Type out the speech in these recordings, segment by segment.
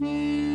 Mm-hmm.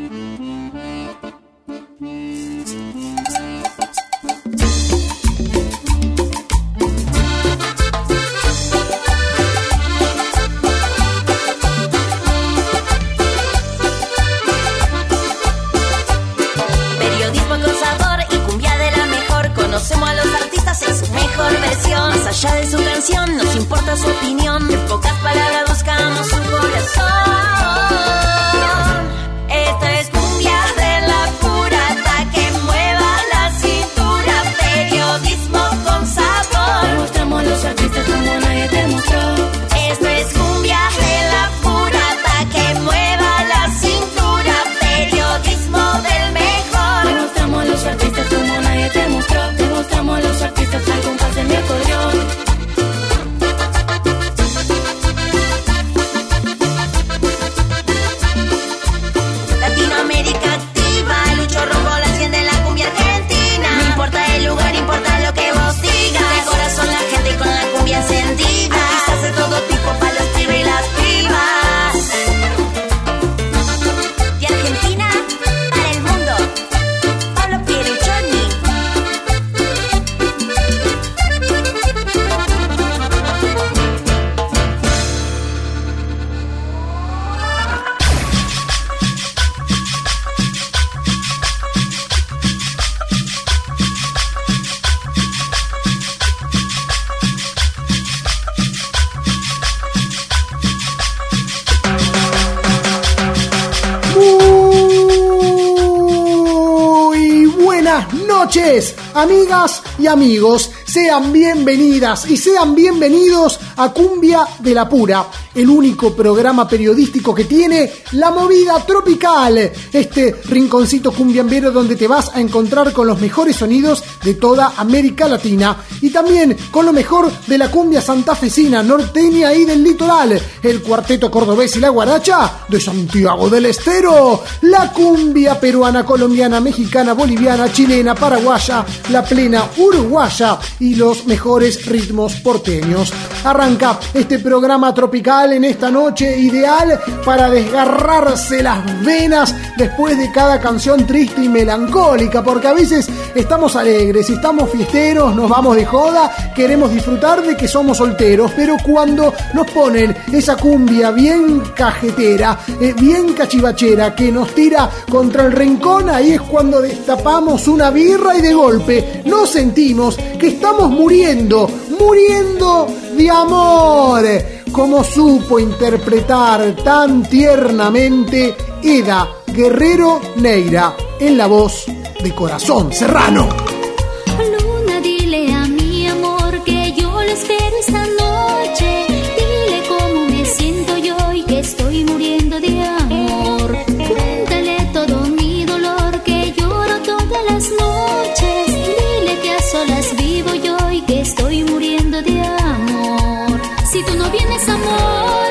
Amigos. Sean bienvenidas y sean bienvenidos a Cumbia de la Pura, el único programa periodístico que tiene la movida tropical. Este rinconcito cumbiambero donde te vas a encontrar con los mejores sonidos de toda América Latina y también con lo mejor de la cumbia santafesina, norteña y del litoral. El cuarteto cordobés y la guaracha de Santiago del Estero. La cumbia peruana, colombiana, mexicana, boliviana, chilena, paraguaya, la plena uruguaya y los mejores ritmos porteños. Arranca este programa tropical en esta noche ideal para desgarrarse las venas después de cada canción triste y melancólica, porque a veces estamos alegres, estamos fiesteros, nos vamos de joda, queremos disfrutar de que somos solteros, pero cuando nos ponen esa cumbia bien cajetera, eh, bien cachivachera, que nos tira contra el rincón, ahí es cuando destapamos una birra y de golpe nos sentimos que estamos muriendo, muriendo de amor, como supo interpretar tan tiernamente Eda Guerrero Neira en la voz de Corazón Serrano. Vienes, amor,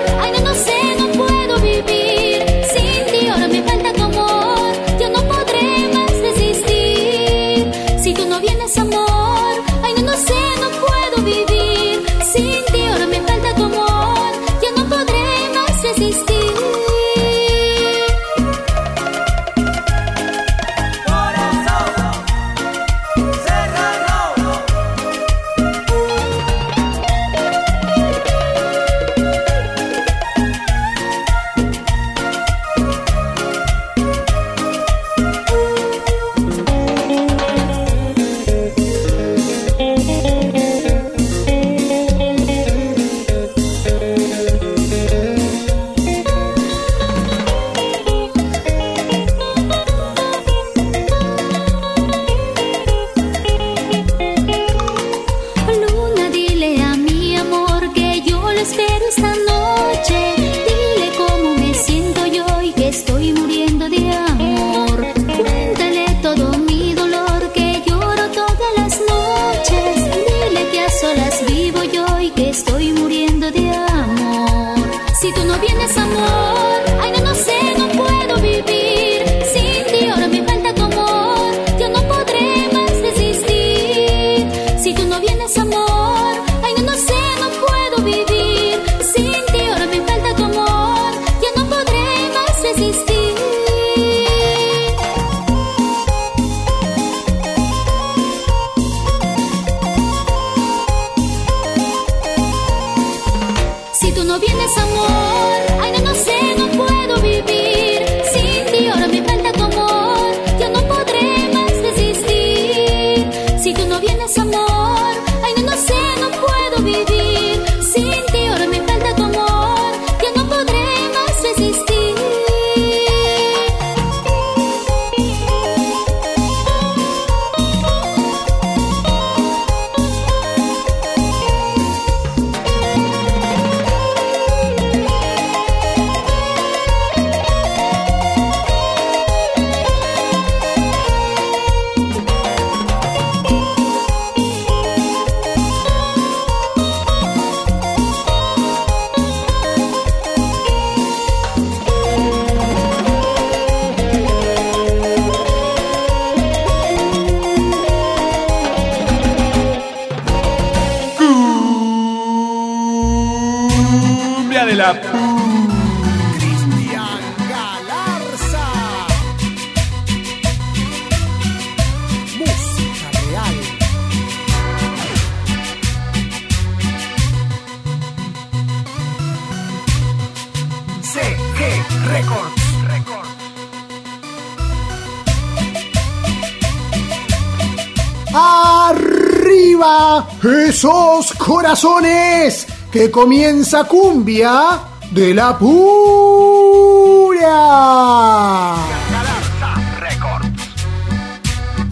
que comienza cumbia de la pura.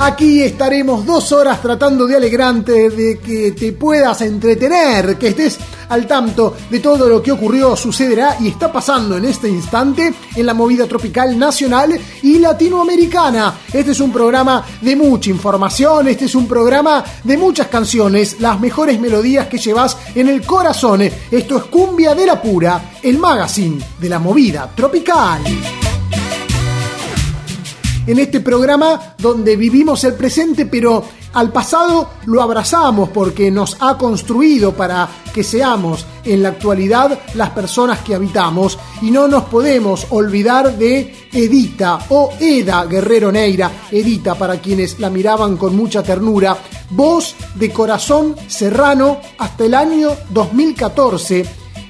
Aquí estaremos dos horas tratando de alegrarte, de que te puedas entretener, que estés al tanto de todo lo que ocurrió, sucederá y está pasando en este instante en la movida tropical nacional y latinoamericana. Este es un programa de mucha información, este es un programa de muchas canciones, las mejores melodías que llevas en el corazón. Esto es Cumbia de la Pura, el magazine de la movida tropical en este programa donde vivimos el presente, pero al pasado lo abrazamos porque nos ha construido para que seamos en la actualidad las personas que habitamos. Y no nos podemos olvidar de Edita o Eda Guerrero Neira, Edita para quienes la miraban con mucha ternura, voz de corazón serrano hasta el año 2014,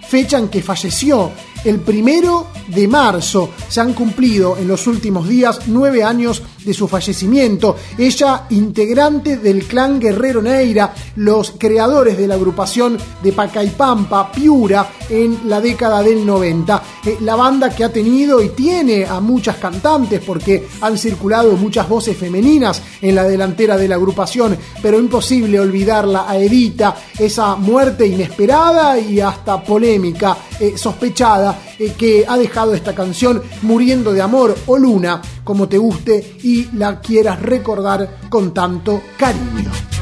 fecha en que falleció el primero de marzo. Se han cumplido en los últimos días nueve años de su fallecimiento. Ella, integrante del clan Guerrero Neira, los creadores de la agrupación de Pacaipampa, Piura, en la década del 90. Eh, la banda que ha tenido y tiene a muchas cantantes porque han circulado muchas voces femeninas en la delantera de la agrupación, pero imposible olvidarla a Edita, esa muerte inesperada y hasta polémica, eh, sospechada, que ha dejado esta canción muriendo de amor o luna, como te guste y la quieras recordar con tanto cariño.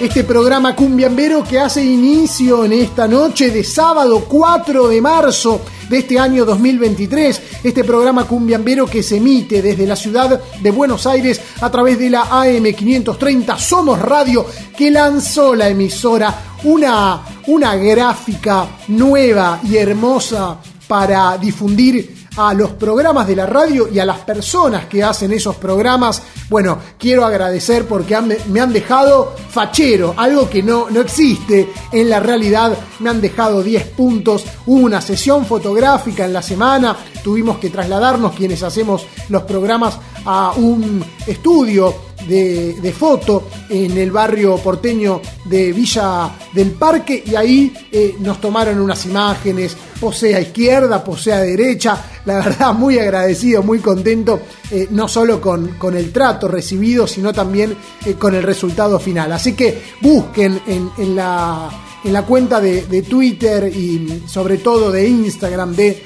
Este programa cumbiambero que hace inicio en esta noche de sábado 4 de marzo de este año 2023. Este programa cumbiambero que se emite desde la ciudad de Buenos Aires a través de la AM530 Somos Radio que lanzó la emisora una, una gráfica nueva y hermosa para difundir a los programas de la radio y a las personas que hacen esos programas. Bueno, quiero agradecer porque me han dejado fachero, algo que no, no existe en la realidad. Me han dejado 10 puntos, hubo una sesión fotográfica en la semana, tuvimos que trasladarnos quienes hacemos los programas a un estudio de, foto en el barrio porteño de Villa del Parque y ahí eh, nos tomaron unas imágenes, posee a izquierda, posee a derecha, la verdad muy agradecido, muy contento, eh, no solo con, con, el trato recibido, sino también eh, con el resultado final. Así que busquen en, la en la cuenta de, Twitter y sobre todo de Instagram de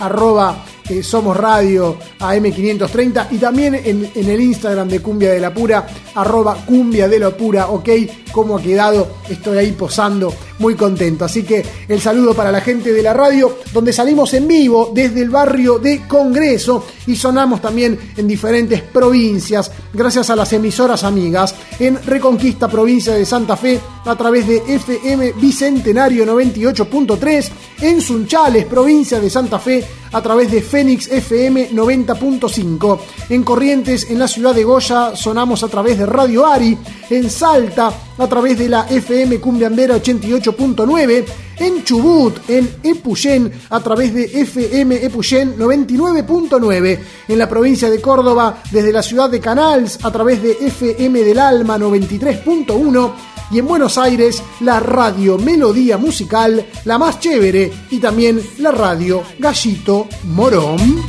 arroba somos Radio AM530 y también en, el Instagram de Cumbia de la Pura, arroba Cumbia de la Pura, ok, cómo ha quedado, estoy ahí posando, muy contento. Así que el saludo para la gente de la radio, donde salimos en vivo desde el barrio de Congreso y sonamos también en diferentes provincias, gracias a las emisoras amigas, en Reconquista, provincia de Santa Fe, a través de FM Bicentenario 98.3, en Sunchales, provincia de Santa Fe, a través de Fénix FM 90.5. En Corrientes, en la ciudad de Goya, sonamos a través de Radio Ari. En Salta, a través de la FM Cumbiambera 88.9. En Chubut, en Epuyén, a través de FM Epuyén 99.9. En la provincia de Córdoba, desde la ciudad de Canals, a través de FM del Alma 93.1 y en Buenos Aires la radio Melodía Musical, la más chévere, y también la radio Gallito Morón.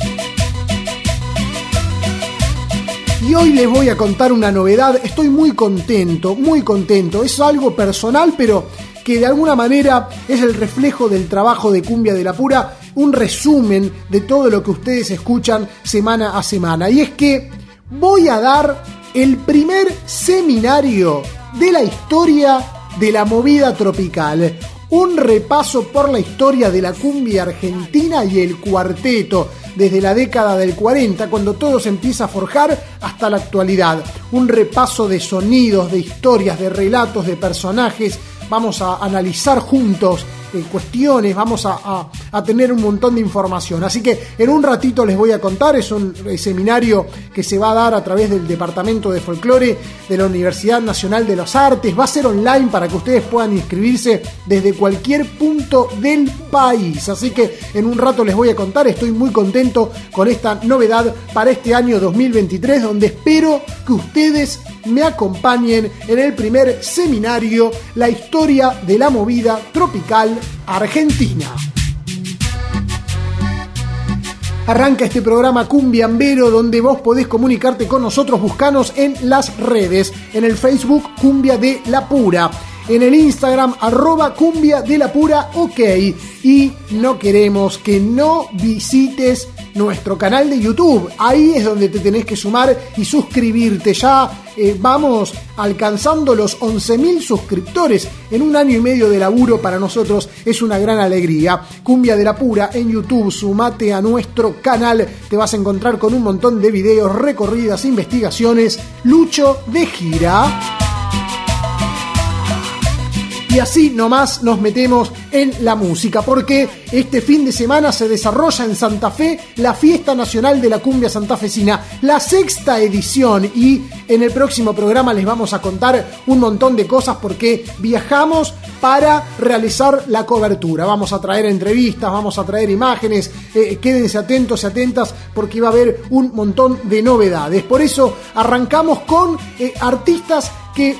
Y hoy les voy a contar una novedad, estoy muy contento, muy contento, es algo personal, pero que de alguna manera es el reflejo del trabajo de Cumbia de la Pura, un resumen de todo lo que ustedes escuchan semana a semana. Y es que voy a dar el primer seminario de la historia de la movida tropical. Un repaso por la historia de la cumbia argentina y el cuarteto, desde la década del 40, cuando todo se empieza a forjar, hasta la actualidad. Un repaso de sonidos, de historias, de relatos, de personajes, vamos a analizar juntos eh, cuestiones, vamos a, a, tener un montón de información. Así que en un ratito les voy a contar, es un eh, seminario que se va a dar a través del Departamento de Folclore de la Universidad Nacional de las Artes, va a ser online para que ustedes puedan inscribirse desde cualquier punto del país. Así que en un rato les voy a contar, estoy muy contento con esta novedad para este año 2023, donde espero que ustedes me acompañen en el primer seminario La historia de la movida tropical argentina. Arranca este programa Cumbiambero donde vos podés comunicarte con nosotros, buscanos en las redes, en el Facebook Cumbia de la Pura en el Instagram arroba cumbia de la pura ok. Y no queremos que no visites nuestro canal de YouTube. Ahí es donde te tenés que sumar y suscribirte. Ya eh, vamos alcanzando los 11.000 suscriptores en un año y medio de laburo para nosotros. Es una gran alegría. Cumbia de la Pura en YouTube. Sumate a nuestro canal. Te vas a encontrar con un montón de videos, recorridas, investigaciones. Lucho de gira. Y así nomás nos metemos en la música, porque este fin de semana se desarrolla en Santa Fe la Fiesta Nacional de la Cumbia Santafesina, la sexta edición, y en el próximo programa les vamos a contar un montón de cosas porque viajamos para realizar la cobertura. Vamos a traer entrevistas, vamos a traer imágenes, eh, quédense atentos y atentas porque va a haber un montón de novedades. Por eso arrancamos con eh, artistas que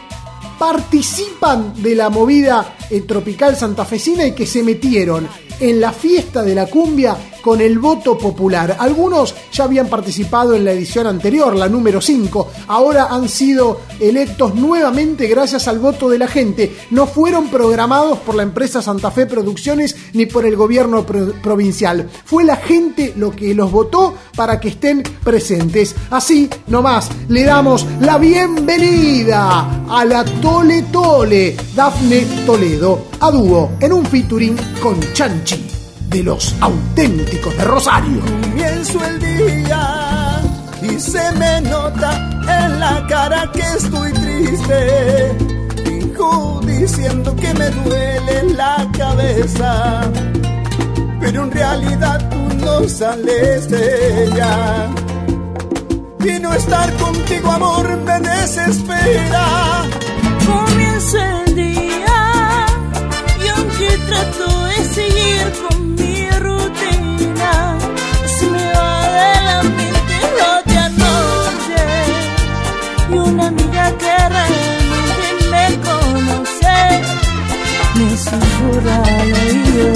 participan de la movida tropical santafesina y que se metieron en la fiesta de la cumbia con el voto popular. Algunos ya habían participado en la edición anterior, la número 5. Ahora han sido electos nuevamente gracias al voto de la gente. No fueron programados por la empresa Santa Fe Producciones ni por el gobierno provincial. Fue la gente lo que los votó para que estén presentes. Así nomás le damos la bienvenida a la Tole Tole, Dafne Toledo, a dúo en un featuring con Chanchi de los auténticos de Rosario. Comienzo el día y se me nota en la cara que estoy triste. Fijo diciendo que me duele la cabeza, pero en realidad tú no sales de ella. Y no estar contigo, amor, me desespera. Comienza el día y aunque trato de seguir con susurra al oído,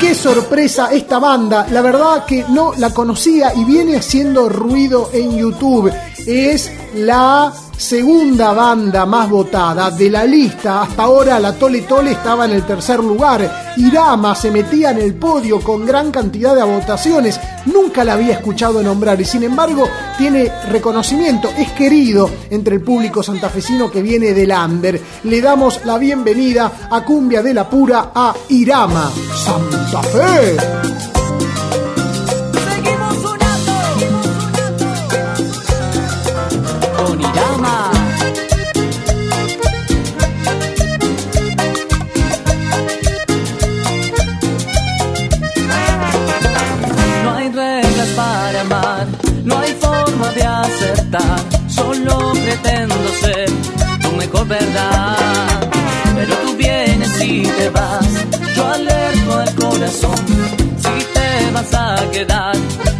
qué sorpresa esta banda, la verdad que no la conocía y viene haciendo ruido en YouTube. Es la segunda banda más votada de la lista. Hasta ahora la Tole Tole estaba en el tercer lugar. Irama se metía en el podio con gran cantidad de votaciones. Nunca la había escuchado nombrar y sin embargo tiene reconocimiento. Es querido entre el público santafesino que viene del Ander. Le damos la bienvenida a Cumbia de la Pura a Irama, Santa Fe. Pero tú vienes y te vas, yo alerto al corazón. Si te vas a quedar,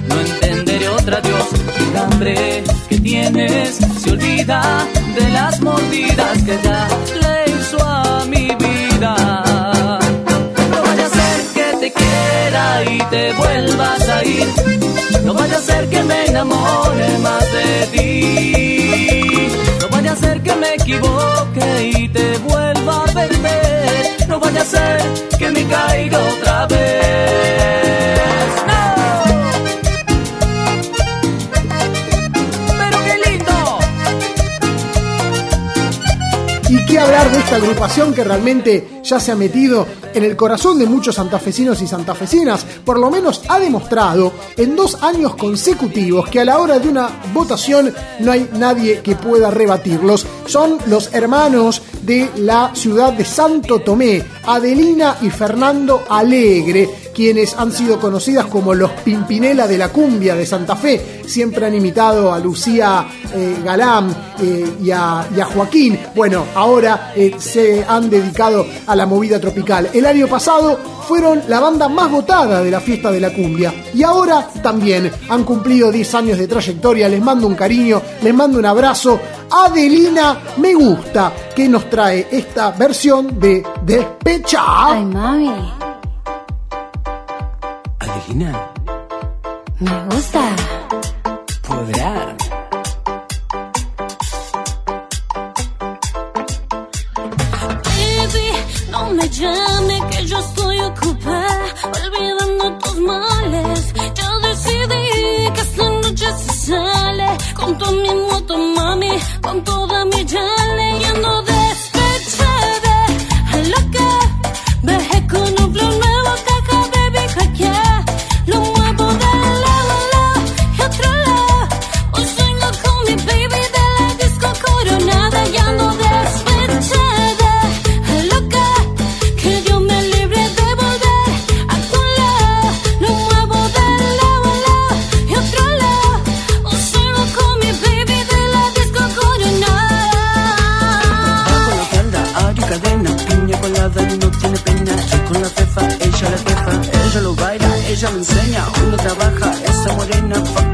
no entenderé otra Dios. El hambre que tienes se olvida de las mordidas que ya le hizo a mi vida. No vaya a ser que te quiera y te vuelvas a ir. No vaya a ser que me enamore más de ti. Vaya a ser que me equivoque y te vuelva a perder. No vaya a ser que me caiga otra vez. De esta agrupación que realmente ya se ha metido en el corazón de muchos santafesinos y santafesinas, por lo menos ha demostrado en dos años consecutivos que a la hora de una votación no hay nadie que pueda rebatirlos. Son los hermanos de la ciudad de Santo Tomé, Adelina y Fernando Alegre, quienes han sido conocidas como los Pimpinela de la cumbia de Santa Fe. Siempre han imitado a Lucía eh, Galán eh, y, a, Joaquín. Bueno, ahora eh, se han dedicado a la movida tropical. El año pasado fueron la banda más votada de la fiesta de la cumbia. Y ahora también han cumplido 10 años de trayectoria. Les mando un cariño, les mando un abrazo. Adelina Me Gusta, que nos trae esta versión de Despecha. Ay, mami, Me gusta. podrá. Baby, no me llame que yo estoy ocupada olvidando tus males. Yo decidí que esta noche se sale con tu mi moto, mami, con toda mi yale y ando trabaja, esa morena,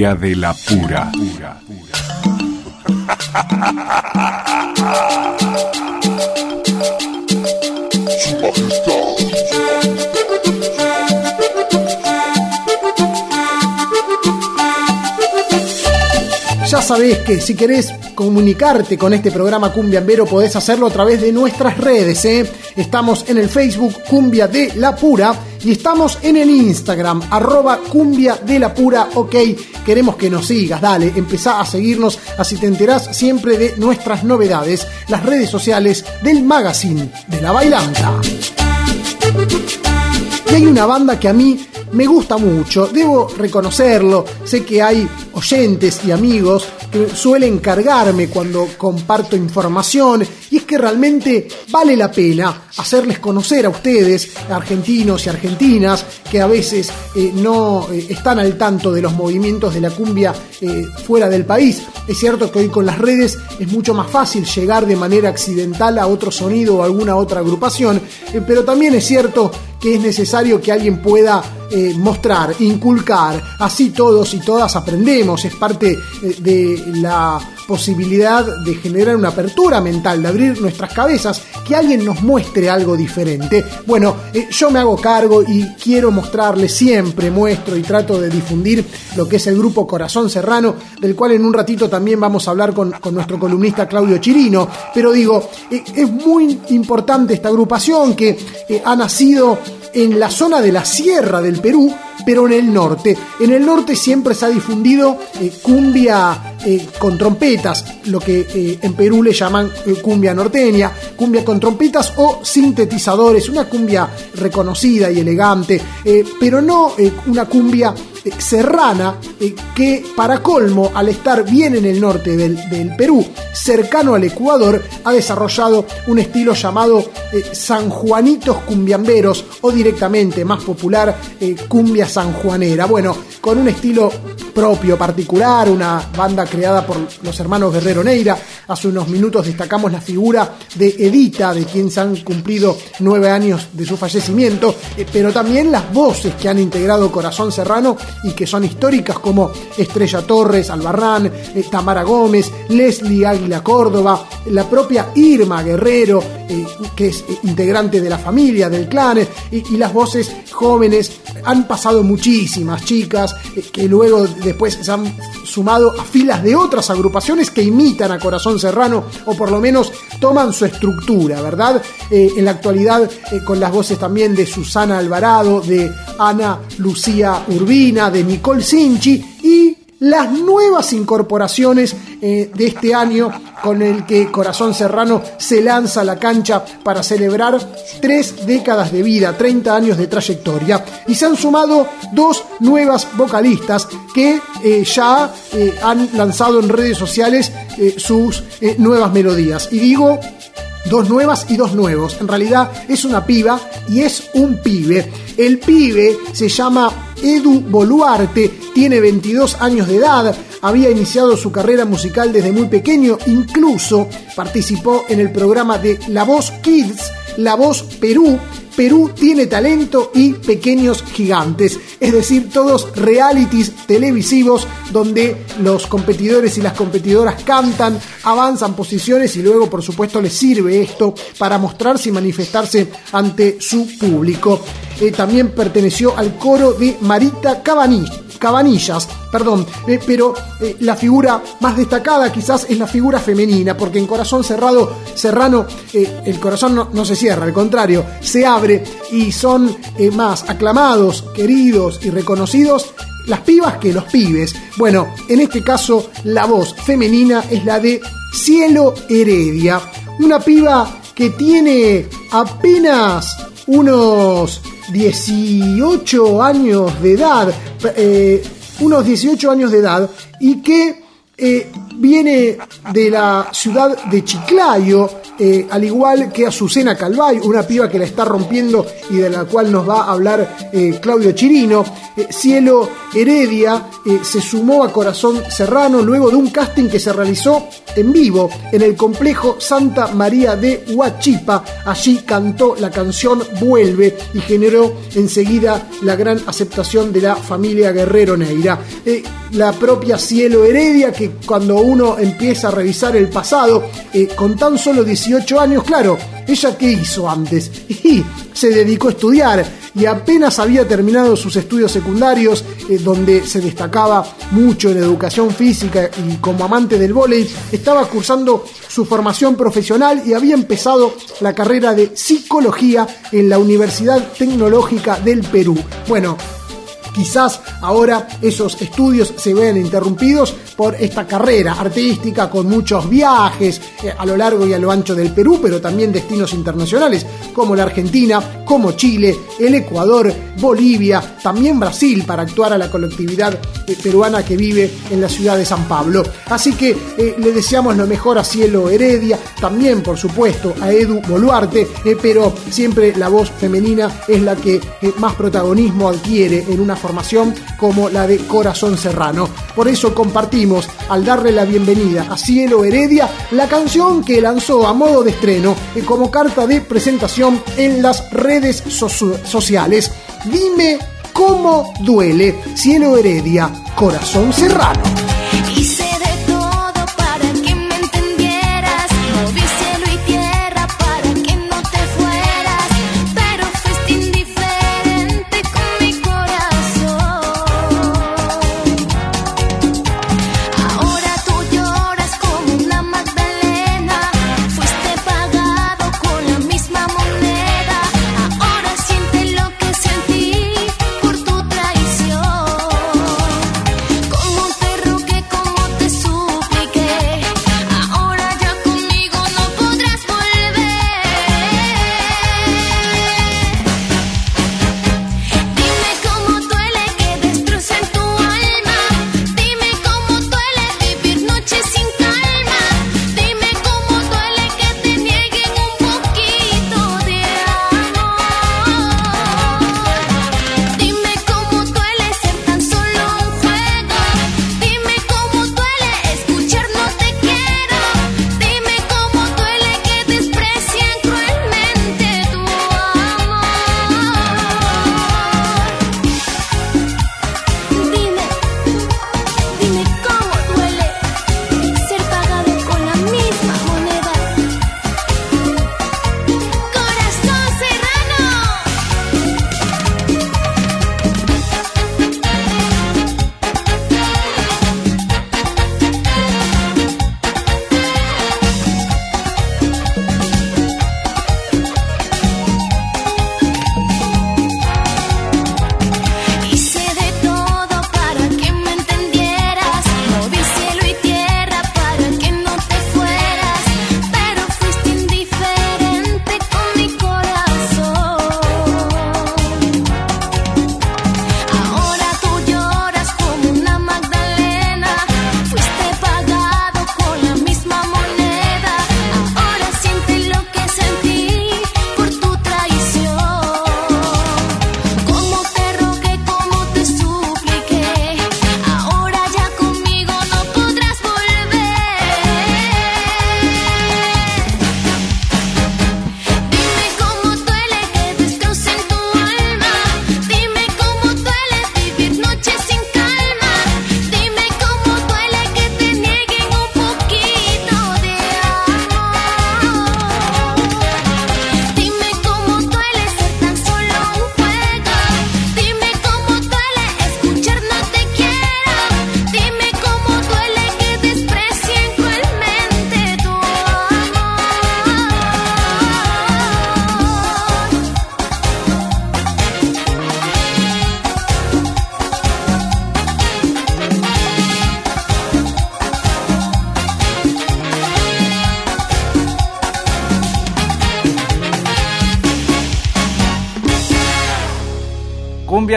De la pura. Ya sabés que si querés comunicarte con este programa Cumbiambero podés hacerlo a través de nuestras redes. ¿eh? Estamos en el Facebook Cumbia de la Pura y estamos en el Instagram arroba Cumbia de la Pura. Ok, queremos que nos sigas, dale, empezá a seguirnos así te enterás siempre de nuestras novedades. Las redes sociales del magazine de la bailanta. Y hay una banda que a mí me gusta mucho, debo reconocerlo, sé que hay oyentes y amigos que suelen cargarme cuando comparto información, y es que realmente vale la pena hacerles conocer a ustedes, argentinos y argentinas, que a veces eh, no eh, están al tanto de los movimientos de la cumbia eh, fuera del país. Es cierto que hoy con las redes es mucho más fácil llegar de manera accidental a otro sonido o alguna otra agrupación, pero también es cierto que es necesario que alguien pueda eh, mostrar, inculcar, así todos y todas aprendemos, es parte eh, de la posibilidad de generar una apertura mental, de abrir nuestras cabezas, que alguien nos muestre algo diferente. Bueno, eh, yo me hago cargo y quiero mostrarle siempre, muestro y trato de difundir lo que es el grupo Corazón Serrano, del cual en un ratito también vamos a hablar con, nuestro columnista Claudio Chirino, pero digo, eh, es muy importante esta agrupación que eh, ha nacido en la zona de la sierra del Perú, pero en el norte. En el norte siempre se ha difundido cumbia con lo que eh, en Perú le llaman eh, cumbia norteña, cumbia con trompetas o sintetizadores, una cumbia reconocida y elegante, eh, pero no una cumbia serrana eh, que para colmo al estar bien en el norte del, Perú cercano al Ecuador ha desarrollado un estilo llamado eh, sanjuanitos cumbiamberos o directamente más popular eh, cumbia sanjuanera. Bueno con un estilo propio particular una banda creada por los hermanos Guerrero Neira. Hace unos minutos destacamos la figura de Edita de quien se han cumplido nueve años de su fallecimiento eh, pero también las voces que han integrado Corazón Serrano y que son históricas como Estrella Torres, Albarrán, eh, Tamara Gómez, Leslie Águila Córdoba, la propia Irma Guerrero, eh, que es eh, integrante de la familia, del clan, y, las voces jóvenes. Han pasado muchísimas chicas que luego después se han sumado a filas de otras agrupaciones que imitan a Corazón Serrano o por lo menos toman su estructura, ¿verdad? En la actualidad con las voces también de Susana Alvarado, de Ana Lucía Urbina, de Nicole Sinchi y las nuevas incorporaciones eh, de este año con el que Corazón Serrano se lanza a la cancha para celebrar tres décadas de vida, 30 años de trayectoria. Y se han sumado dos nuevas vocalistas que eh, ya eh, han lanzado en redes sociales sus nuevas melodías. Y digo dos nuevas y dos nuevos. En realidad es una piba y es un pibe. El pibe se llama Edu Boluarte, tiene 22 años de edad, había iniciado su carrera musical desde muy pequeño, incluso participó en el programa de La Voz Kids, La Voz Perú, Perú tiene talento y pequeños gigantes, es decir, todos realities televisivos donde los competidores y las competidoras cantan, avanzan posiciones y luego por supuesto les sirve esto para mostrarse y manifestarse ante su público. Eh, también perteneció al coro de Marita Cabanillas. Cabanillas, perdón, eh, pero eh, la figura más destacada quizás es la figura femenina, porque en Corazón Cerrado, Serrano, eh, el corazón no, no se cierra, al contrario, se abre y son más aclamados, queridos y reconocidos las pibas que los pibes. Bueno, en este caso la voz femenina es la de Cielo Heredia, una piba que tiene apenas unos 18 años de edad, eh, unos 18 años de edad, y que eh, viene de la ciudad de Chiclayo, eh, al igual que Azucena Calvay, una piba que la está rompiendo y de la cual nos va a hablar eh, Claudio Chirino. Eh, Cielo Heredia se sumó a Corazón Serrano luego de un casting que se realizó en vivo en el complejo Santa María de Huachipa. Allí cantó la canción Vuelve y generó enseguida la gran aceptación de la familia Guerrero Neira. La propia Cielo Heredia, que cuando uno empieza a revisar el pasado, eh, con tan solo 18 años, claro, ella qué hizo antes? Y se dedicó a estudiar y apenas había terminado sus estudios secundarios, eh, donde se destacaba mucho en educación física y como amante del vóley, estaba cursando su formación profesional y había empezado la carrera de psicología en la Universidad Tecnológica del Perú. Bueno, Quizás ahora esos estudios se vean interrumpidos por esta carrera artística con muchos viajes eh, a lo largo y a lo ancho del Perú, pero también destinos internacionales como la Argentina, como Chile, el Ecuador, Bolivia, también Brasil para actuar a la colectividad eh, peruana que vive en la ciudad de San Pablo. Así que eh, le deseamos lo mejor a Cielo Heredia, también por supuesto a Edu Boluarte, pero siempre la voz femenina es la que más protagonismo adquiere en una formación como la de Corazón Serrano. Por eso compartimos, al darle la bienvenida a Cielo Heredia, la canción que lanzó a modo de estreno como carta de presentación en las redes sociales. Dime cómo duele Cielo Heredia, Corazón Serrano.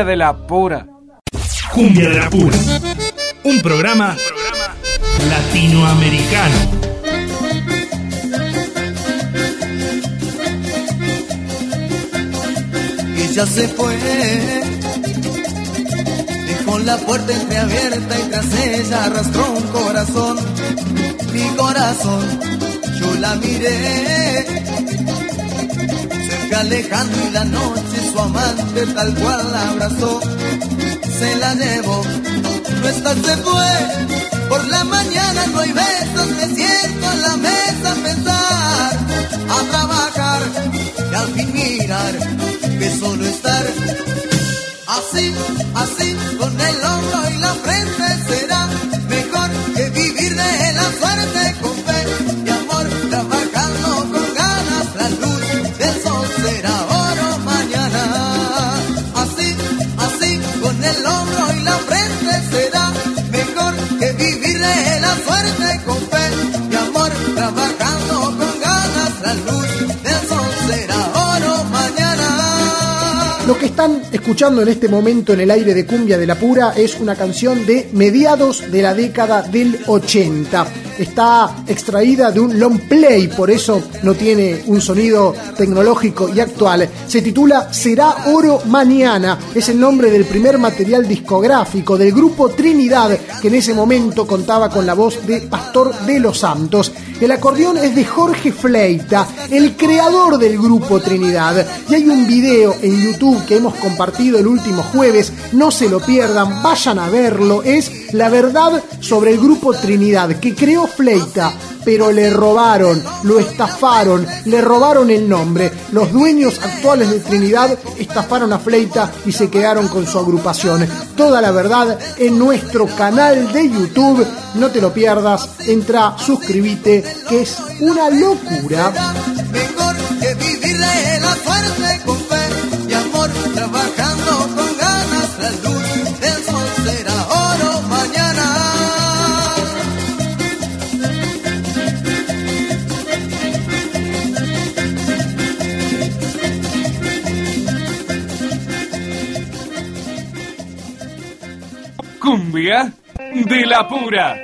Cumbia de la Pura. Cumbia de la Pura. Un programa, latinoamericano. Y ya se fue. Dejó la puerta entreabierta y tras ella arrastró un corazón. Mi corazón, yo la miré. Cerca alejando y la noche su amante tal cual la abrazó, se la llevó, no está, se fue, por la mañana no hay besos, me siento en la mesa a pensar, a trabajar y al fin mirar que solo estar así, así, con el escuchando en este momento en el aire de Cumbia de la Pura es una canción de mediados de la década del 80. Está extraída de un long play, por eso no tiene un sonido tecnológico y actual. Se titula Será Oro Mañana. Es el nombre del primer material discográfico del grupo Trinidad, que en ese momento contaba con la voz de Pastor de los Santos. El acordeón es de Jorge Fleita, el creador del grupo Trinidad. Y hay un video en YouTube que hemos compartido el último jueves, no se lo pierdan, vayan a verlo. Es la verdad sobre el grupo Trinidad que creó Fleita, pero le robaron, lo estafaron, le robaron el nombre. Los dueños actuales de Trinidad estafaron a Fleita y se quedaron con su agrupación. Toda la verdad en nuestro canal de YouTube. No te lo pierdas, entra, suscríbete, que es una locura. Mejor que vivirle la fuerte De la pura.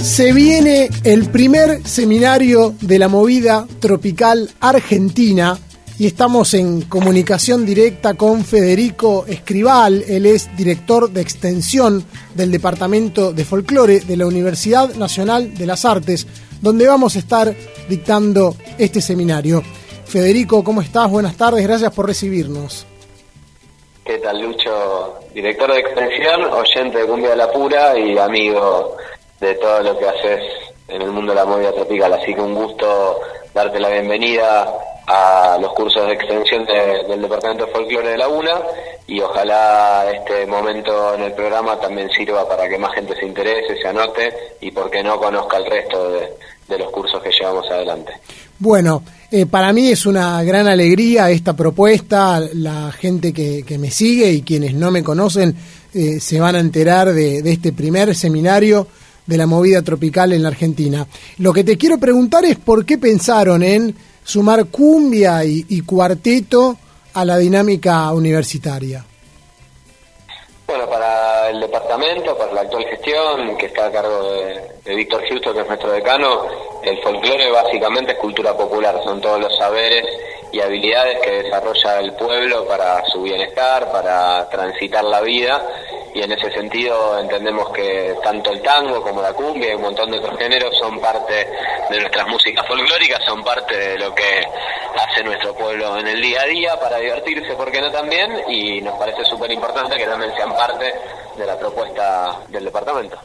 Se viene el primer seminario de la movida tropical argentina y estamos en comunicación directa con Federico Escribal. Él es director de extensión del Departamento de Folclore de la Universidad Nacional de las Artes, donde vamos a estar dictando este seminario. Federico, ¿cómo estás? Buenas tardes, gracias por recibirnos. ¿Qué tal, Lucho? Director de extensión, oyente de Cumbia de la Pura y amigo de todo lo que haces en el mundo de la movida tropical. Así que un gusto darte la bienvenida a los cursos de extensión de- del Departamento de Folclore de la UNA y ojalá este momento en el programa también sirva para que más gente se interese, se anote y, por qué no, conozca el resto de, los cursos que llevamos adelante. Bueno, eh, para mí es una gran alegría esta propuesta. La gente que, que me sigue y quienes no me conocen eh, se van a enterar de, de este primer seminario de la movida tropical en la Argentina. Lo que te quiero preguntar es por qué pensaron en sumar cumbia y, y cuarteto a la dinámica universitaria. Bueno, para el departamento, para la actual gestión, que está a cargo de, Víctor Justo, que es nuestro decano, el folclore básicamente es cultura popular, son todos los saberes y habilidades que desarrolla el pueblo para su bienestar, para transitar la vida, y en ese sentido entendemos que tanto el tango como la cumbia y un montón de otros géneros son parte de nuestras músicas folclóricas, son parte de lo que hace nuestro pueblo en el día a día para divertirse, ¿por qué no también? Y nos parece súper importante que también sean parte de la propuesta del departamento.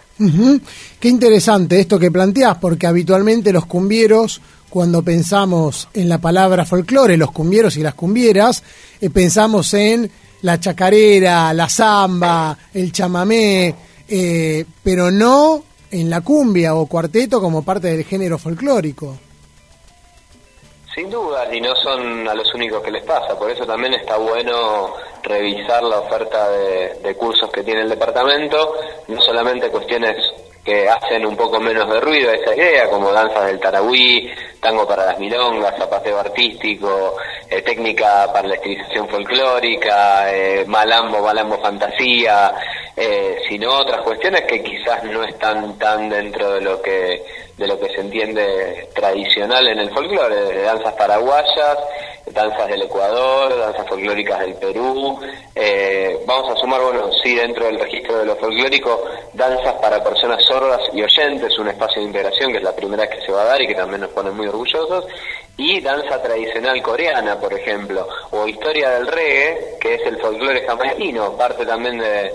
Qué interesante esto que planteás, porque habitualmente los cumbieros, cuando pensamos en la palabra folclore, los cumbieros y las cumbieras, eh, pensamos en la chacarera, la samba, el chamamé, eh, pero no en la cumbia o cuarteto como parte del género folclórico. Sin duda, y no son a los únicos que les pasa, por eso también está bueno revisar la oferta de, de cursos que tiene el departamento, no solamente cuestiones que hacen un poco menos de ruido a esa idea, como danzas del tarahui, tango para las milongas, zapateo artístico, eh, técnica para la estilización folclórica, eh, malambo, malambo fantasía, eh, sino otras cuestiones que quizás no están tan dentro de lo que de lo que se entiende tradicional en el folclore, de danzas paraguayas, danzas del Ecuador, danzas folclóricas del Perú. Eh, vamos a sumar, bueno, sí, dentro del registro de lo folclórico, danzas para personas sordas y oyentes, un espacio de integración que es la primera que se va a dar y que también nos pone muy orgullosos. Y danza tradicional coreana, por ejemplo, o historia del reggae, que es el folclore jamaicano, parte también de,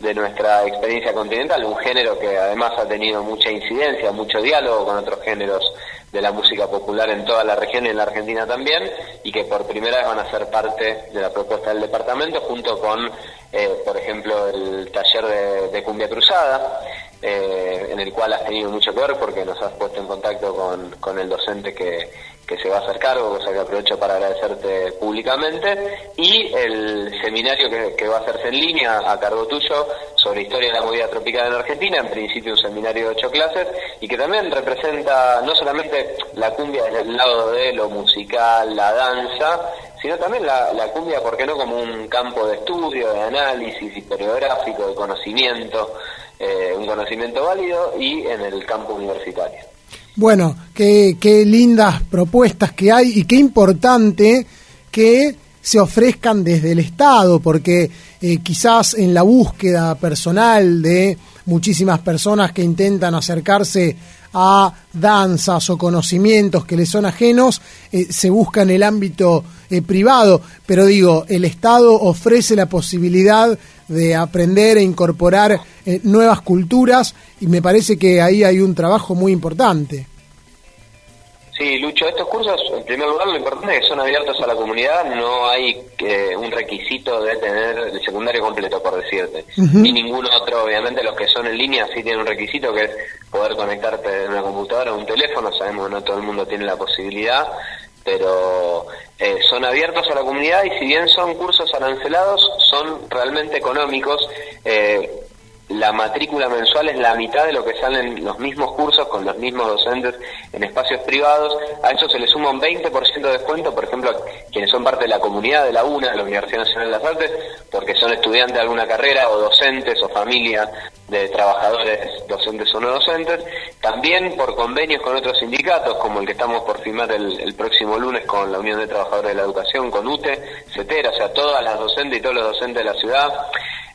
de nuestra experiencia continental, un género que además ha tenido mucha incidencia, mucho diálogo con otros géneros de la música popular en toda la región y en la Argentina también, y que por primera vez van a ser parte de la propuesta del departamento, junto con, eh, por ejemplo, el taller de, Cumbia Cruzada, eh, en el cual has tenido mucho que ver porque nos has puesto en contacto con, con el docente que, que se va a hacer cargo, cosa que aprovecho para agradecerte públicamente, y el seminario que, va a hacerse en línea a cargo tuyo sobre historia de la movida tropical en Argentina, en principio un seminario de ocho clases, y que también representa no solamente la cumbia desde el lado de lo musical, la danza, sino también la, cumbia, ¿por qué no?, como un campo de estudio, de análisis historiográfico, de conocimiento, eh, un conocimiento válido, y en el campo universitario. Bueno, qué, qué lindas propuestas que hay y qué importante que se ofrezcan desde el Estado, porque eh, quizás en la búsqueda personal de muchísimas personas que intentan acercarse a danzas o conocimientos que les son ajenos, eh, se busca en el ámbito eh, privado, pero digo, el Estado ofrece la posibilidad de aprender e incorporar eh, nuevas culturas y me parece que ahí hay un trabajo muy importante. Sí, Lucho, estos cursos, en primer lugar, lo importante es que son abiertos a la comunidad, no hay eh, un requisito de tener el secundario completo, por decirte, ni ningún otro, obviamente los que son en línea sí tienen un requisito que es poder conectarte en una computadora o un teléfono, sabemos que no todo el mundo tiene la posibilidad, pero eh, son abiertos a la comunidad y si bien son cursos arancelados, son realmente económicos. Eh, la matrícula mensual es la mitad de lo que salen los mismos cursos con los mismos docentes en espacios privados. A eso se le suma un 20% de descuento, por ejemplo, quienes son parte de la comunidad de la UNA, de la Universidad Nacional de las Artes, porque son estudiantes de alguna carrera o docentes o familia de trabajadores docentes o no docentes. También por convenios con otros sindicatos, como el que estamos por firmar el, próximo lunes con la Unión de Trabajadores de la Educación, con UTE, CETERA, o sea, todas las docentes y todos los docentes de la ciudad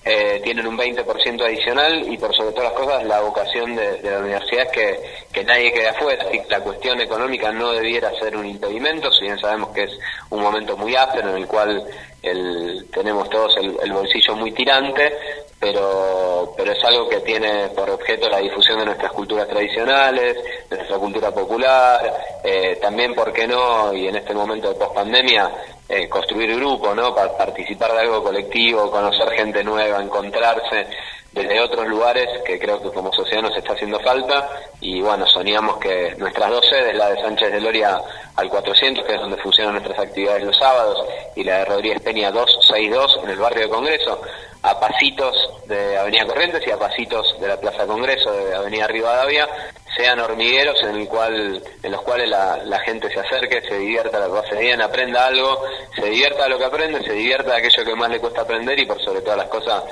eh, tienen un 20% adicional y por sobre todas las cosas la vocación de, la universidad es que, que nadie quede afuera. La cuestión económica no debiera ser un impedimento, si bien sabemos que es un momento muy áspero en el cual el, tenemos todos el, bolsillo muy tirante, pero, pero es algo que tiene por objeto la difusión de nuestras culturas tradicionales, de nuestra cultura popular, eh, también, ¿por qué no? Y en este momento de pospandemia, eh, construir grupo, ¿no? Para participar de algo colectivo, conocer gente nueva, encontrarse desde otros lugares que creo que como sociedad nos está haciendo falta. Y bueno, soñamos que nuestras dos sedes, la de Sánchez de Loria al 400, que es donde funcionan nuestras actividades los sábados, y la de Rodríguez Peña 262 en el barrio de Congreso, a pasitos de Avenida Corrientes y a pasitos de la Plaza Congreso de Avenida Rivadavia, sean hormigueros en el cual en los cuales la, gente se acerque, se divierta lo que hace bien, aprenda algo, se divierta lo que aprende, se divierta aquello que más le cuesta aprender y por sobre todas las cosas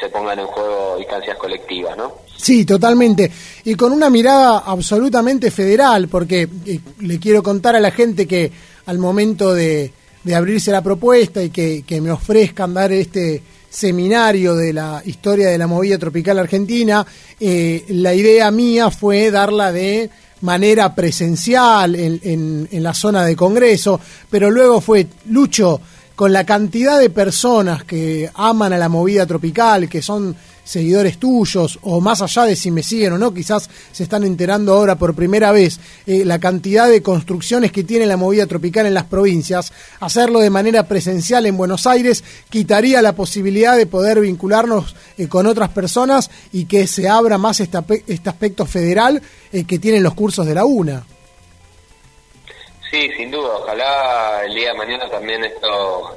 se pongan en juego instancias colectivas, ¿no? Sí, totalmente. Y con una mirada absolutamente federal, porque eh, le quiero contar a la gente que al momento de, abrirse la propuesta y que, me ofrezcan dar este seminario de la historia de la movida tropical argentina, eh, la idea mía fue darla de manera presencial en, en, la zona de Congreso, pero luego fue, Lucho, con la cantidad de personas que aman a la movida tropical, que son seguidores tuyos, o más allá de si me siguen o no, quizás se están enterando ahora por primera vez, eh, la cantidad de construcciones que tiene la movida tropical en las provincias, hacerlo de manera presencial en Buenos Aires quitaría la posibilidad de poder vincularnos eh, con otras personas y que se abra más este, este aspecto federal eh, que tienen los cursos de la UNA. Sí, sin duda. Ojalá el día de mañana también esto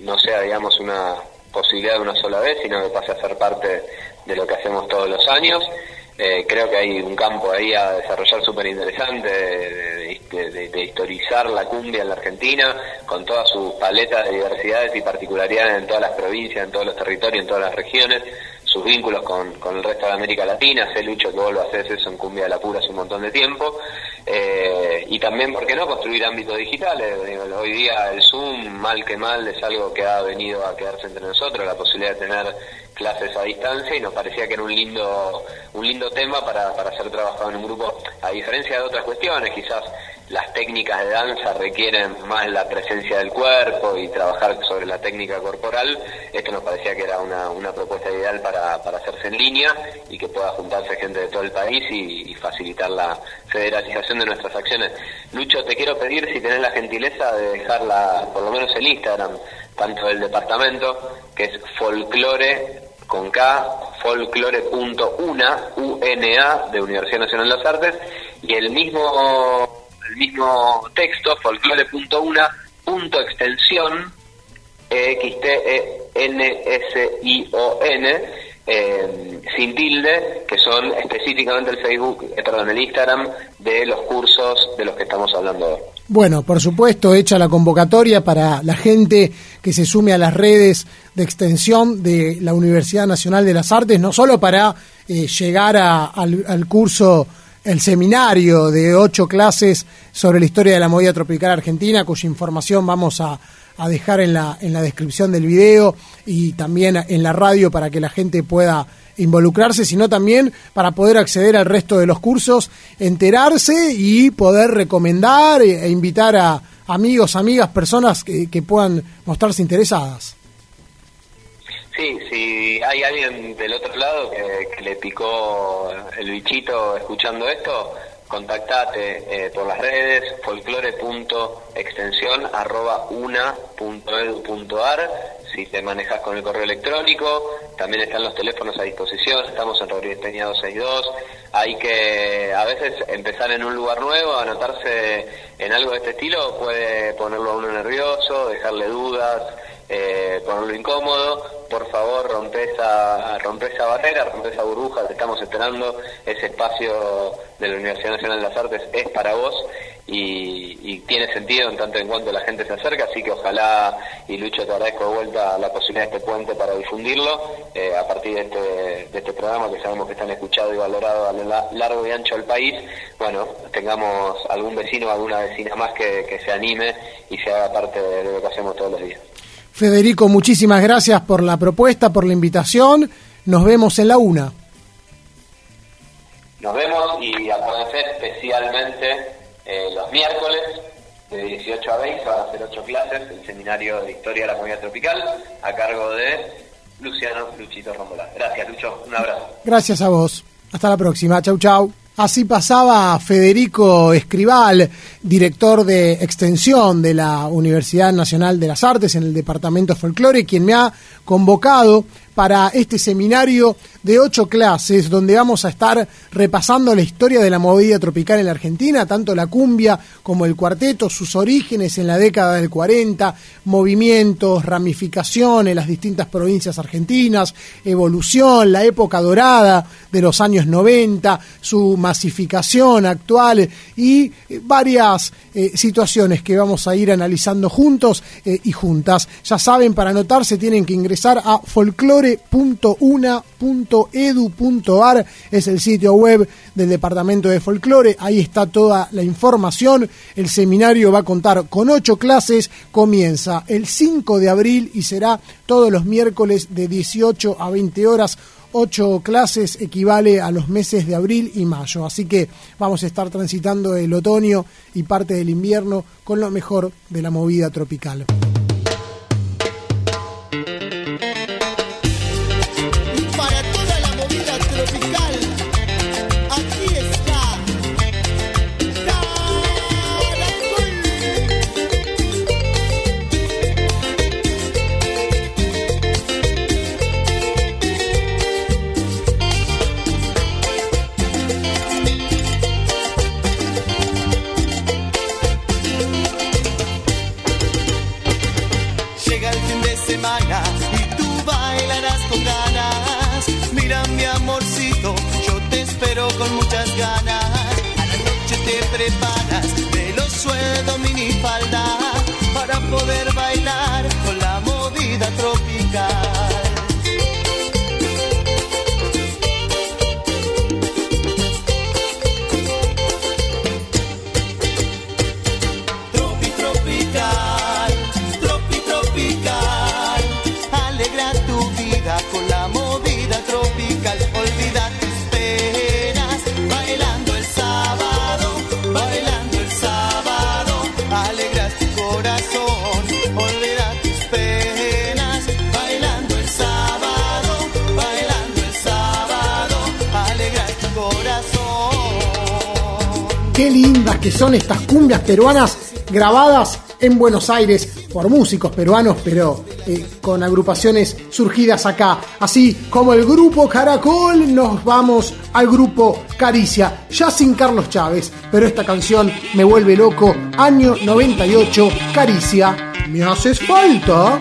no sea, digamos, una posibilidad de una sola vez, sino que pase a ser parte de lo que hacemos todos los años. Eh, creo que hay un campo ahí a desarrollar súper interesante de, historizar la cumbia en la Argentina con toda su paleta de diversidades y particularidades en todas las provincias, en todos los territorios, en todas las regiones, sus vínculos con, con el resto de América Latina. Sé, Lucho, que vos lo haces eso en Cumbia de la Pura hace un montón de tiempo. Eh, y también, ¿por qué no?, construir ámbitos digitales. hoy día el Zoom, mal que mal, es algo que ha venido a quedarse entre nosotros, la posibilidad de tener clases a distancia y nos parecía que era un lindo un lindo tema para, para ser trabajado en un grupo, a diferencia de otras cuestiones, quizás las técnicas de danza requieren más la presencia del cuerpo y trabajar sobre la técnica corporal, esto nos parecía que era una, una propuesta ideal para, para hacerse en línea y que pueda juntarse gente de todo el país y, facilitar la federalización de nuestras acciones. Lucho, te quiero pedir si tenés la gentileza de dejarla, por lo menos el Instagram, tanto del departamento, que es folclore con K, folclore.una, UNA, de Universidad Nacional de las Artes, y el mismo el mismo texto, folclore.una.extensión, X-T-E-N-S-I-O-N, eh, sin tilde, que son específicamente el Facebook, eh, perdón, el Instagram de los cursos de los que estamos hablando hoy. Bueno, por supuesto, hecha la convocatoria para la gente que se sume a las redes de extensión de la Universidad Nacional de las Artes, no solo para eh, llegar a- al curso, el seminario de ocho clases sobre la historia de la movida tropical argentina, cuya información vamos a, a dejar en la, en la descripción del video y también en la radio para que la gente pueda involucrarse, sino también para poder acceder al resto de los cursos, enterarse y poder recomendar e e invitar a amigos, amigas, personas que, que puedan mostrarse interesadas. Sí, si hay alguien del otro lado que, le picó el bichito escuchando esto, contactate eh, por las redes folclore.extensión arroba una.edu.ar si te manejas con el correo electrónico, también están los teléfonos a disposición, estamos en Rodríguez Peña 262, hay que a veces empezar en un lugar nuevo, anotarse en algo de este estilo puede ponerlo a uno nervioso, dejarle dudas, eh, ponerlo incómodo, por favor rompe esa, rompe esa barrera, rompe esa burbuja, te estamos esperando, ese espacio de la Universidad Nacional de las Artes es para vos y, tiene sentido en tanto en cuanto la gente se acerca, así que ojalá, y Lucho te agradezco de vuelta la posibilidad de este puente para difundirlo, eh, a partir de este, de este programa que sabemos que están escuchados y valorados a lo la- largo y ancho del país, bueno, tengamos algún vecino alguna vecina más que, que se anime y se haga parte de lo que hacemos todos los días. Federico, muchísimas gracias por la propuesta, por la invitación. Nos vemos en la una. Nos vemos y acuérdense especialmente eh, los miércoles de 18 a 20 van a hacer ocho clases el seminario de historia de la movida tropical a cargo de Luciano Luchito Rombolá. Gracias Lucho, un abrazo. Gracias a vos. Hasta la próxima. Chau, chau. Así pasaba Federico Escribal, director de extensión de la Universidad Nacional de las Artes en el Departamento Folclore, quien me ha convocado para este seminario de ocho clases donde vamos a estar repasando la historia de la movida tropical en la Argentina, tanto la cumbia como el cuarteto, sus orígenes en la década del 40, movimientos, ramificaciones, las distintas provincias argentinas, evolución, la época dorada de los años 90, su masificación actual y eh, eh, situaciones que vamos a ir analizando juntos eh, y juntas. Ya saben, para anotarse tienen que ingresar a folclore.una.edu.ar, es el sitio web del Departamento de Folclore, ahí está toda la información. El seminario va a contar con ocho clases, comienza el 5 de abril y será todos los miércoles de 18 a 20 horas. Ocho clases equivale a los meses de abril y mayo, así que vamos a estar transitando el otoño y parte del invierno con lo mejor de la movida tropical. Y tú bailarás con ganas. Mira mi amorcito, yo te espero con muchas ganas. A la noche te preparas pelo, sueldo, minifalda para poder bailar con la movida tropical. Lindas que son estas cumbias peruanas grabadas en Buenos Aires por músicos peruanos, pero eh, con agrupaciones surgidas acá. Así como el grupo Caracol, nos vamos al grupo Caricia, ya sin Carlos Chávez, pero esta canción me vuelve loco. Año 98, Caricia, me haces falta.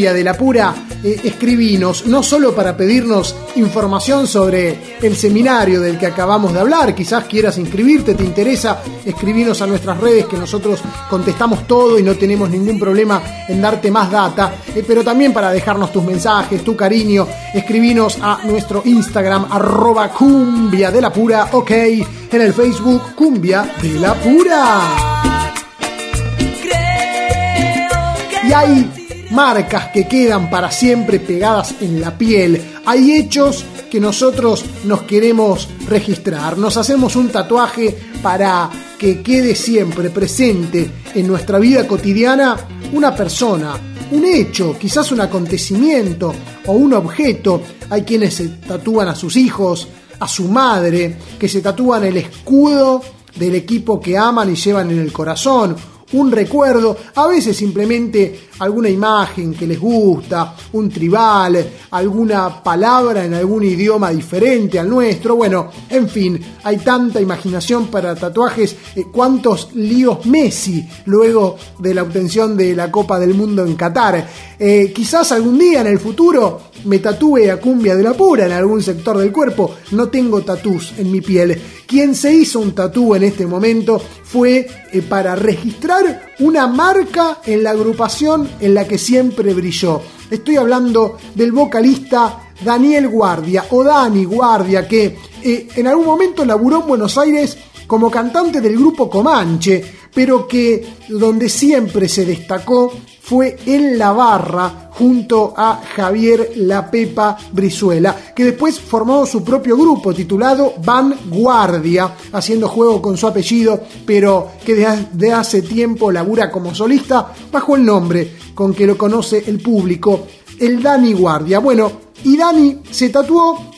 De la Pura? Eh, escribinos, no solo para pedirnos información sobre el seminario del que acabamos de hablar, quizás quieras inscribirte, te interesa, escribinos a nuestras redes que nosotros contestamos todo y no tenemos ningún problema en darte más data, eh, pero también para dejarnos tus mensajes, tu cariño, escribinos a nuestro Instagram arroba cumbia de la pura, ok, en el Facebook cumbia de la pura. Y hay marcas que quedan para siempre pegadas en la piel. Hay hechos que nosotros nos queremos registrar. Nos hacemos un tatuaje para que quede siempre presente en nuestra vida cotidiana una persona, un hecho, quizás un acontecimiento o un objeto. Hay quienes se tatúan a sus hijos, a su madre, que se tatúan el escudo del equipo que aman y llevan en el corazón, un recuerdo, a veces simplemente alguna imagen que les gusta, un tribal, alguna palabra en algún idioma diferente al nuestro. Bueno, en fin, hay tanta imaginación para tatuajes. Eh, ¿Cuántos líos Messi luego de la obtención de la Copa del Mundo en Qatar? Eh, quizás algún día en el futuro me tatúe a cumbia de la pura en algún sector del cuerpo. No tengo tatús en mi piel. Quien se hizo un tatú en este momento fue eh, para registrar una marca en la agrupación en la que siempre brilló. Estoy hablando del vocalista Daniel Guardia o Dani Guardia, que eh, en algún momento laburó en Buenos Aires como cantante del grupo Comanche, pero que donde siempre se destacó fue en la barra junto a Javier La Pepa Brizuela, que después formó su propio grupo titulado Vanguardia, haciendo juego con su apellido, pero que desde hace tiempo labura como solista bajo el nombre con que lo conoce el público, el Dani Guardia. Bueno, y Dani se tatuó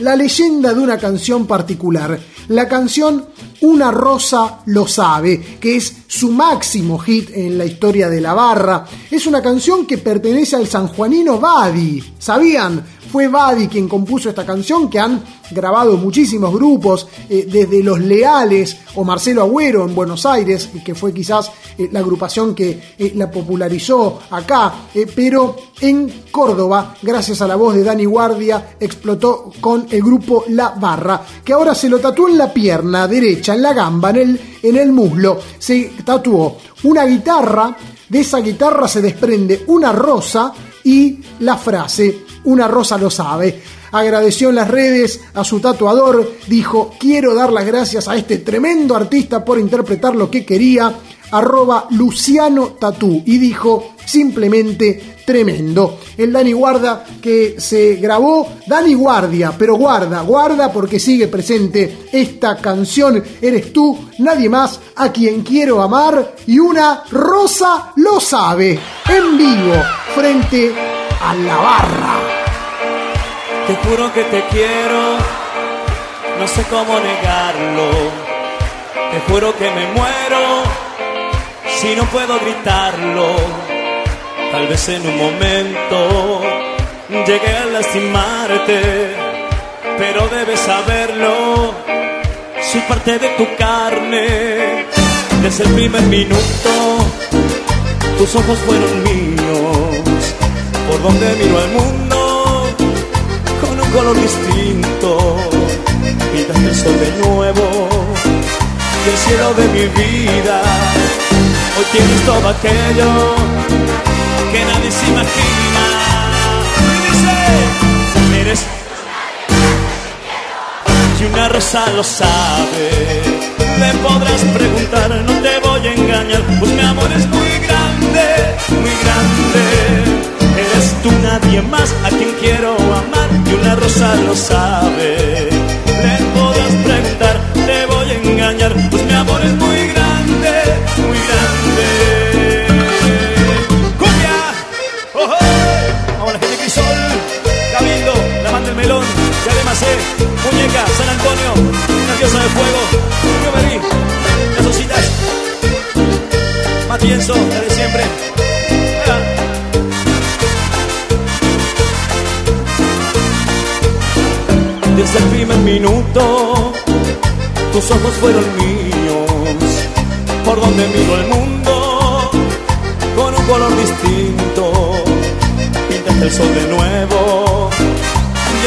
la leyenda de una canción particular, la canción Una Rosa lo sabe, que es su máximo hit en la historia de la barra. Es una canción que pertenece al sanjuanino Badi. ¿Sabían? Fue Badi quien compuso esta canción que han grabado muchísimos grupos, eh, desde Los Leales o Marcelo Agüero en Buenos Aires, que fue quizás eh, la agrupación que eh, la popularizó acá, pero en Córdoba, gracias a la voz de Dani Guardia, explotó con el grupo La Barra, que ahora se lo tatuó en la pierna derecha, en la gamba, en el, en el muslo, se tatuó una guitarra, de esa guitarra se desprende una rosa y la frase, una rosa lo sabe agradeció en las redes a su tatuador, dijo, quiero dar las gracias a este tremendo artista por interpretar lo que quería, arroba Luciano Tatú, y dijo simplemente tremendo. El Dani Guarda que se grabó, Dani Guardia, pero guarda, guarda porque sigue presente esta canción, eres tú, nadie más, a quien quiero amar, y una rosa lo sabe, en vivo, frente a la barra. Te juro que te quiero, no sé cómo negarlo. Te juro que me muero si no puedo gritarlo. Tal vez en un momento llegué a lastimarte, pero debes saberlo. Soy parte de tu carne. Desde el primer minuto, tus ojos fueron míos. Por donde miro al mundo con un color distinto. Pintaste el sol de nuevo y el cielo de mi vida. Tienes todo aquello que nadie se imagina. Y dice, eres y una rosa lo sabe. Le podrás preguntar, no te voy a engañar, pues mi amor es muy grande, muy grande. Eres tú nadie más a quien quiero amar y una rosa lo sabe. Le podrás preguntar, te voy a engañar, pues mi amor es muy grande, Muñeca, San Antonio, una diosa de fuego, yo me vi, las ositas, Matienzo, la de siempre. Desde el primer minuto, tus ojos fueron míos. Por donde miro el mundo, con un color distinto. Pintaste el sol de nuevo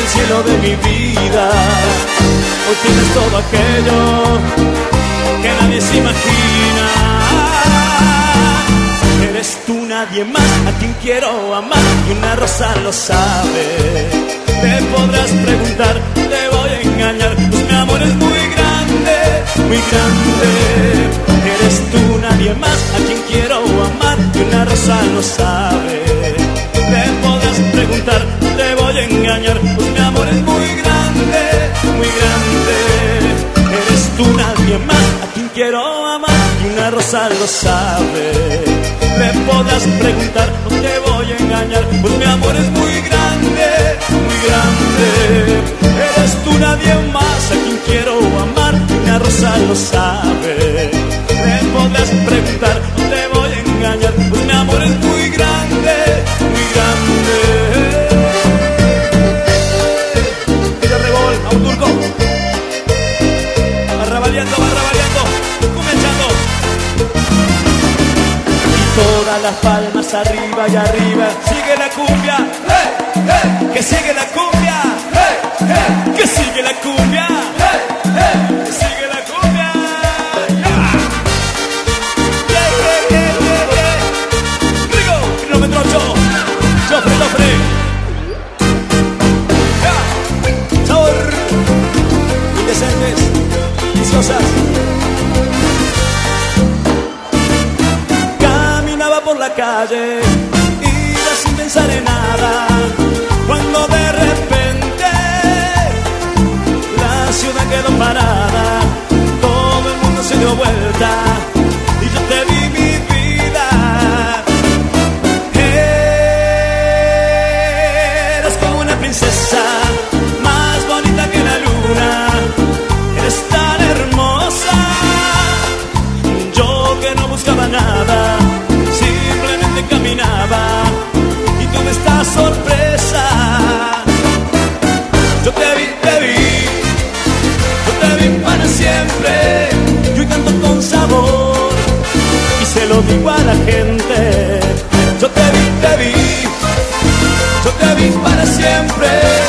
el cielo de mi vida. Hoy tienes todo aquello que nadie se imagina. Eres tú nadie más a quien quiero amar y una rosa lo sabe. Te podrás preguntar, te voy a engañar, pues mi amor es muy grande, muy grande. Eres tú nadie más a quien quiero amar y una rosa lo sabe. Te podrás preguntar, te voy a engañar, quiero amar y una rosa lo sabe. Me podrás preguntar, no te voy a engañar, pues mi amor es muy grande, muy grande. Eres tú nadie más a quien quiero amar, y una rosa lo sabe. Me podrás preguntar, las palmas arriba y arriba. Sigue la cumbia, ¡hey! ¡hey! que sigue la cumbia, ¡hey! ¡hey! que sigue la cumbia, calle, iba sin pensar en nada, cuando de repente la ciudad quedó parada, todo el mundo se dio vuelta se lo digo a la gente. Yo te vi, te vi, yo te vi para siempre.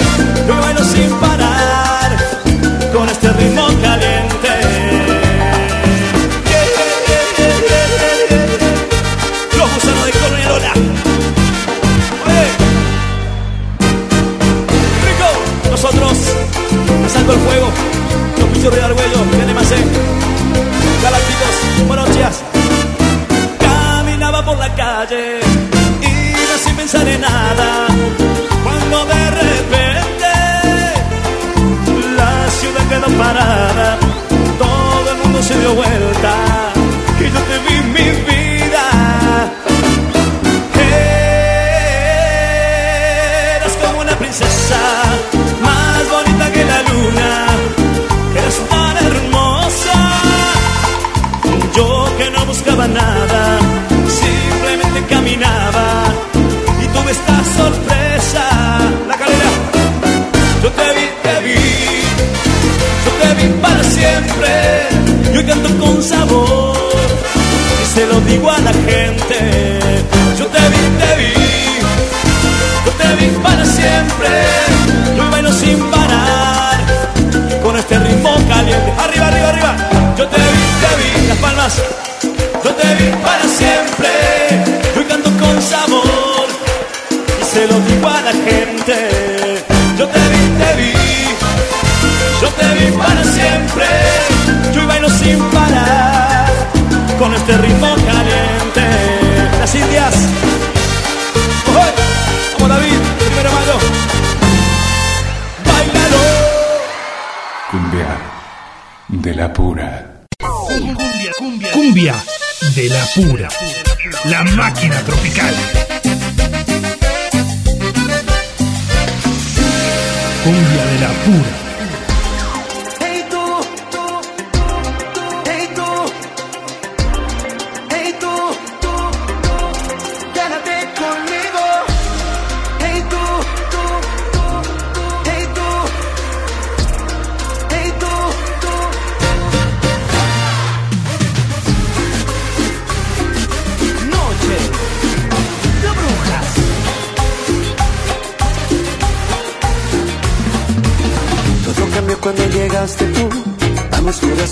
Calle, iba sin pensar en nada, con sabor y se lo digo a la gente. Yo te vi, te vi, yo te vi para siempre. Yo bailo sin parar con este ritmo caliente. Arriba, arriba, arriba. Yo te vi, te vi, las palmas. Yo te vi para siempre. Este ritmo caliente. Las indias. ¡Ojo! Como David, primero mayo. Bailalo. Cumbia de la pura. Cumbia, cumbia, cumbia de la pura. La máquina tropical. Cumbia de la pura.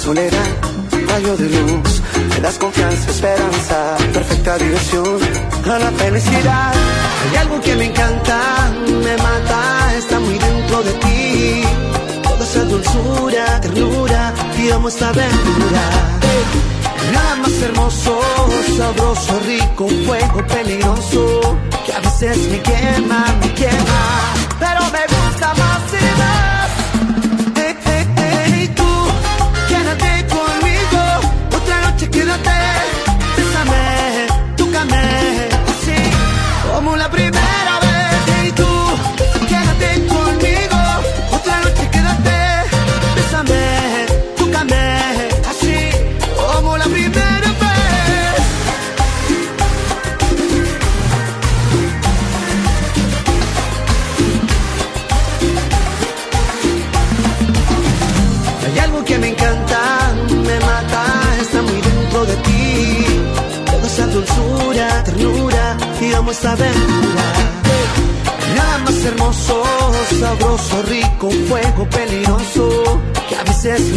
Soledad, rayo de luz, me das confianza, esperanza, perfecta dirección a la felicidad. Hay algo que me encanta, me mata, está muy dentro de ti. Toda esa dulzura, ternura, y amo esta aventura. Nada más hermoso, sabroso, rico, fuego peligroso, que a veces me quema, me quema, Nada más hermoso, sabroso, rico, fuego peligroso que a veces.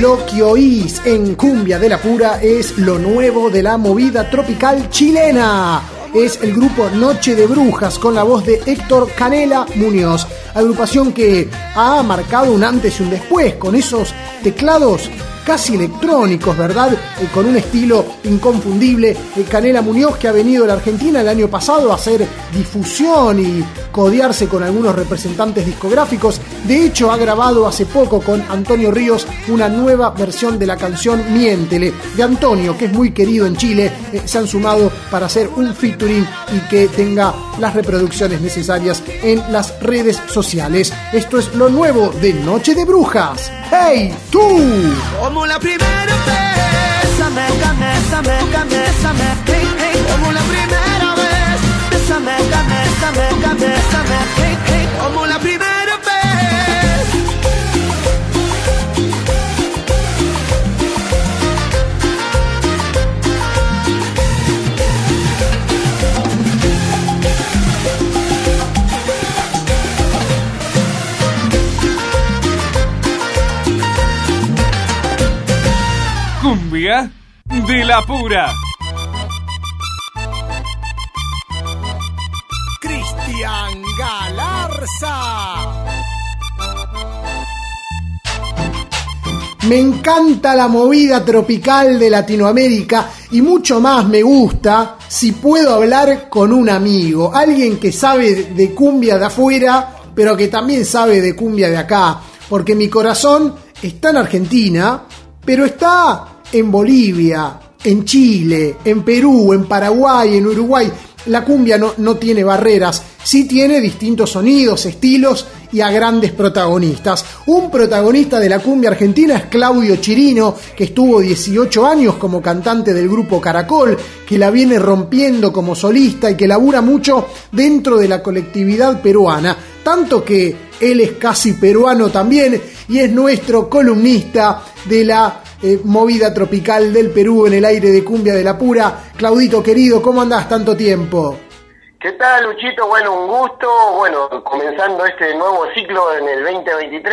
Lo que oís en Cumbia de la Pura es lo nuevo de la movida tropical chilena. Es el grupo Noche de Brujas con la voz de Héctor Canela Muñoz, agrupación que ha marcado un antes y un después con esos teclados casi electrónicos, ¿verdad? Con un estilo inconfundible. Eh, Canela Muñoz que ha venido a la Argentina el año pasado a hacer difusión y codearse con algunos representantes discográficos. De hecho, ha grabado hace poco con Antonio Ríos una nueva versión de la canción Miéntele de Antonio, que es muy querido en Chile. Eh, se han sumado para hacer un featuring y que tenga las reproducciones necesarias en las redes sociales. Esto es lo nuevo de Noche de Brujas. ¡Hey, tú! Como la primera vez, hey, hey, de la pura. Cristian Galarza. Me encanta la movida tropical de Latinoamérica y mucho más me gusta si puedo hablar con un amigo, alguien que sabe de cumbia de afuera, pero que también sabe de cumbia de acá, porque mi corazón está en Argentina, pero está en Bolivia, en Chile, en Perú, en Paraguay, en Uruguay. La cumbia no, no tiene barreras, sí tiene distintos sonidos, estilos y a grandes protagonistas. Un protagonista de la cumbia argentina es Claudio Chirino, que estuvo 18 años como cantante del grupo Caracol, que la viene rompiendo como solista y que labura mucho dentro de la colectividad peruana. Tanto que él es casi peruano también y es nuestro columnista de la eh, movida tropical del Perú en el aire de cumbia de la pura. Claudito querido, ¿cómo andás tanto tiempo? ¿Qué tal, Luchito? Bueno, un gusto. Bueno, comenzando este nuevo ciclo en el 2023,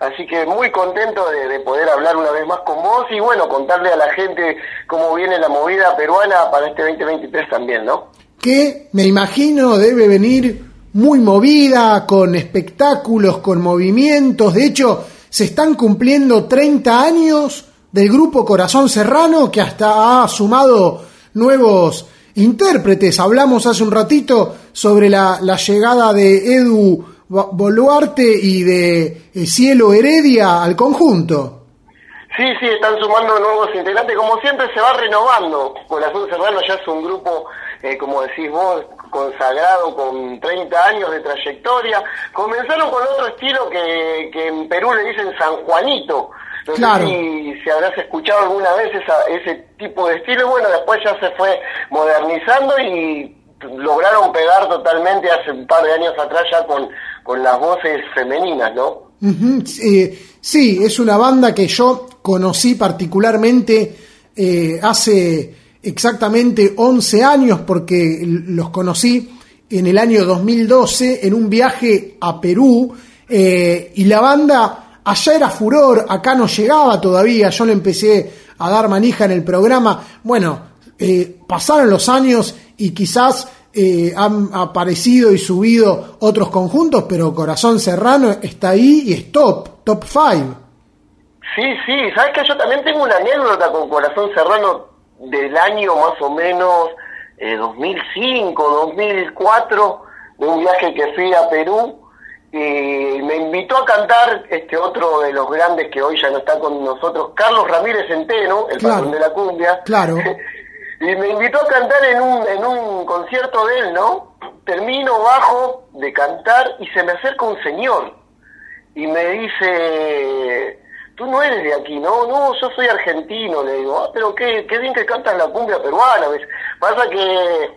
así que muy contento de, de, poder hablar una vez más con vos y bueno, contarle a la gente cómo viene la movida peruana para este 2023 también, ¿no? Que me imagino debe venir muy movida, con espectáculos, con movimientos. De hecho, se están cumpliendo 30 años del grupo Corazón Serrano que hasta ha sumado nuevos intérpretes. Hablamos hace un ratito sobre la, la llegada de Edu Boluarte y de eh, Cielo Heredia al conjunto. Sí, sí, están sumando nuevos integrantes. Como siempre se va renovando. Corazón Serrano ya es un grupo, eh, como decís vos, consagrado con 30 años de trayectoria. Comenzaron con otro estilo que, que en Perú le dicen San Juanito. No Claro. sé si, si habrás escuchado alguna vez esa, ese tipo de estilo. Bueno, después ya se fue modernizando y lograron pegar totalmente hace un par de años atrás ya con, con las voces femeninas, ¿no? Eh, sí, es una banda que yo conocí particularmente eh, hace exactamente 11 años porque los conocí en el año 2012 en un viaje a Perú eh, y la banda allá era furor, acá no llegaba todavía, yo le empecé a dar manija en el programa, bueno, eh, pasaron los años y quizás eh, han aparecido y subido otros conjuntos, pero Corazón Serrano está ahí y es top, top 5. Sí, sí, sabes que yo también tengo una anécdota con Corazón Serrano del año más o menos eh, 2005, 2004, de un viaje que fui a Perú y me invitó a cantar este otro de los grandes que hoy ya no está con nosotros, Carlos Ramírez Centeno, el Claro. patrón de la cumbia. Claro. Y me invitó a cantar en un, en un concierto de él, ¿no? Termino bajo de cantar y se me acerca un señor y me dice, tú no eres de aquí, ¿no? No, yo soy argentino, le digo, ah, pero qué, qué bien que cantas la cumbia peruana, ¿ves? Pasa que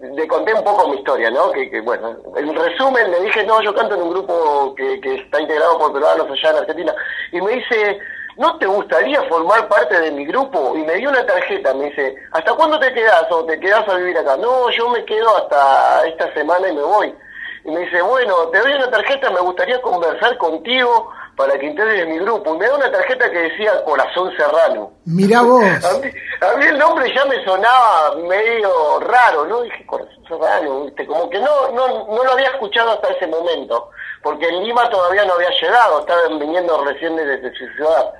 le conté un poco mi historia, ¿no? Que, que, bueno, en resumen le dije, no, yo canto en un grupo que, que está integrado por peruanos allá en Argentina. Y me dice, ¿no te gustaría formar parte de mi grupo? Y me dio una tarjeta, me dice, ¿hasta cuándo te quedas o te quedas a vivir acá? No, yo me quedo hasta esta semana y me voy. Y me dice, bueno, te doy una tarjeta, me gustaría conversar contigo para que integres mi grupo. Y me da una tarjeta que decía Corazón Serrano. Mirá vos. A mí, a mí el nombre ya me sonaba medio raro, ¿no? Dije, Corazón Serrano, ¿viste? Como que no, no, no lo había escuchado hasta ese momento, porque en Lima todavía no había llegado, estaban viniendo recién desde su ciudad.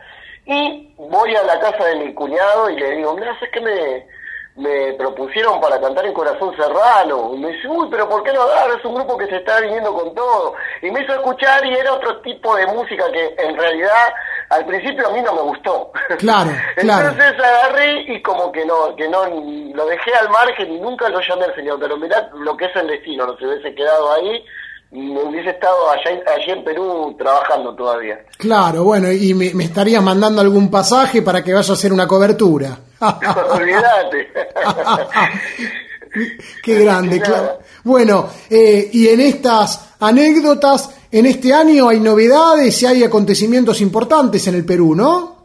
Y voy a la casa de mi cuñado y le digo, mira, ¿sabes qué me, me propusieron para cantar en Corazón Serrano. Y me dice, uy, pero ¿por qué no dar? Es un grupo que se está viniendo con todo. Y me hizo escuchar y era otro tipo de música que en realidad al principio a mí no me gustó. Claro, claro. Entonces agarré y como que no, que no, lo dejé al margen y nunca lo llamé al señor. Pero mirá lo que es el destino, no se hubiese quedado ahí hubiese estado allá, allá en Perú trabajando todavía. Claro, bueno, y me, me estarías mandando algún pasaje para que vaya a hacer una cobertura. Olvídate. Qué grande, claro. Bueno, eh, y en estas anécdotas, en este año hay novedades y hay acontecimientos importantes en el Perú, ¿no?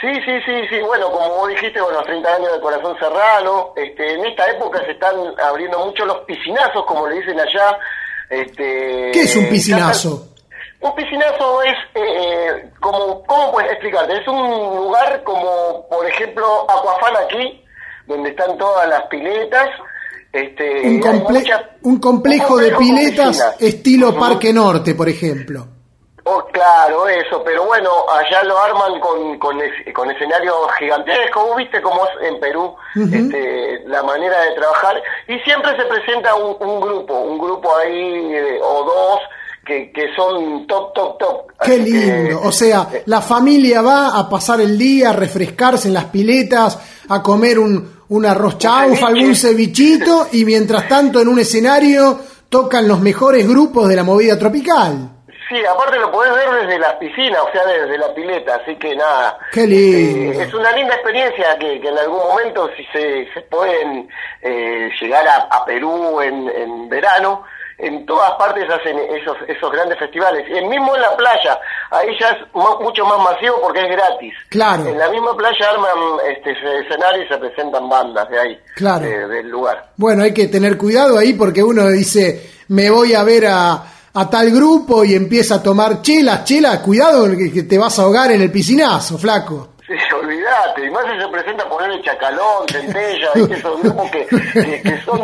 Sí, sí, sí, sí. Bueno, como vos dijiste, bueno, 30 años de Corazón Serrano. Este, en esta época se están abriendo mucho los piscinazos, como le dicen allá. Este, ¿Qué es un piscinazo? Un piscinazo es, eh, como, ¿cómo puedes explicarte? Es un lugar como, por ejemplo, Aquafan aquí, donde están todas las piletas. Este, un, comple mucha, un, complejo un, complejo de piletas estilo. Parque Norte, por ejemplo. Oh, claro, eso, pero bueno, allá lo arman con, con, con escenarios gigantescos, ¿Vos viste cómo es en Perú uh -huh. este, la manera de trabajar, y siempre se presenta un, un grupo, un grupo ahí eh, o dos que, que son top, top, top. Qué Así lindo, que, o sea, eh, la familia va a pasar el día, a refrescarse en las piletas, a comer un, un arroz chaufa, algún cevichito, y mientras tanto en un escenario tocan los mejores grupos de la movida tropical. Sí, aparte lo podés ver desde las piscinas, o sea, desde la pileta, así que nada. Qué lindo. Eh, es una linda experiencia que, que, en algún momento, si se, se pueden eh, llegar a, a Perú en, en, verano, en todas partes hacen esos, esos grandes festivales. Y mismo en la playa, ahí ya es mucho más masivo porque es gratis. Claro. En la misma playa arman este escenario y se presentan bandas de ahí, claro. de, del lugar. Bueno, hay que tener cuidado ahí porque uno dice, me voy a ver a a tal grupo y empieza a tomar chelas, chelas, cuidado que te vas a ahogar en el piscinazo, flaco. Sí, olvídate, y más si se presenta poner el chacalón, centella, esos grupos que, que, que, son,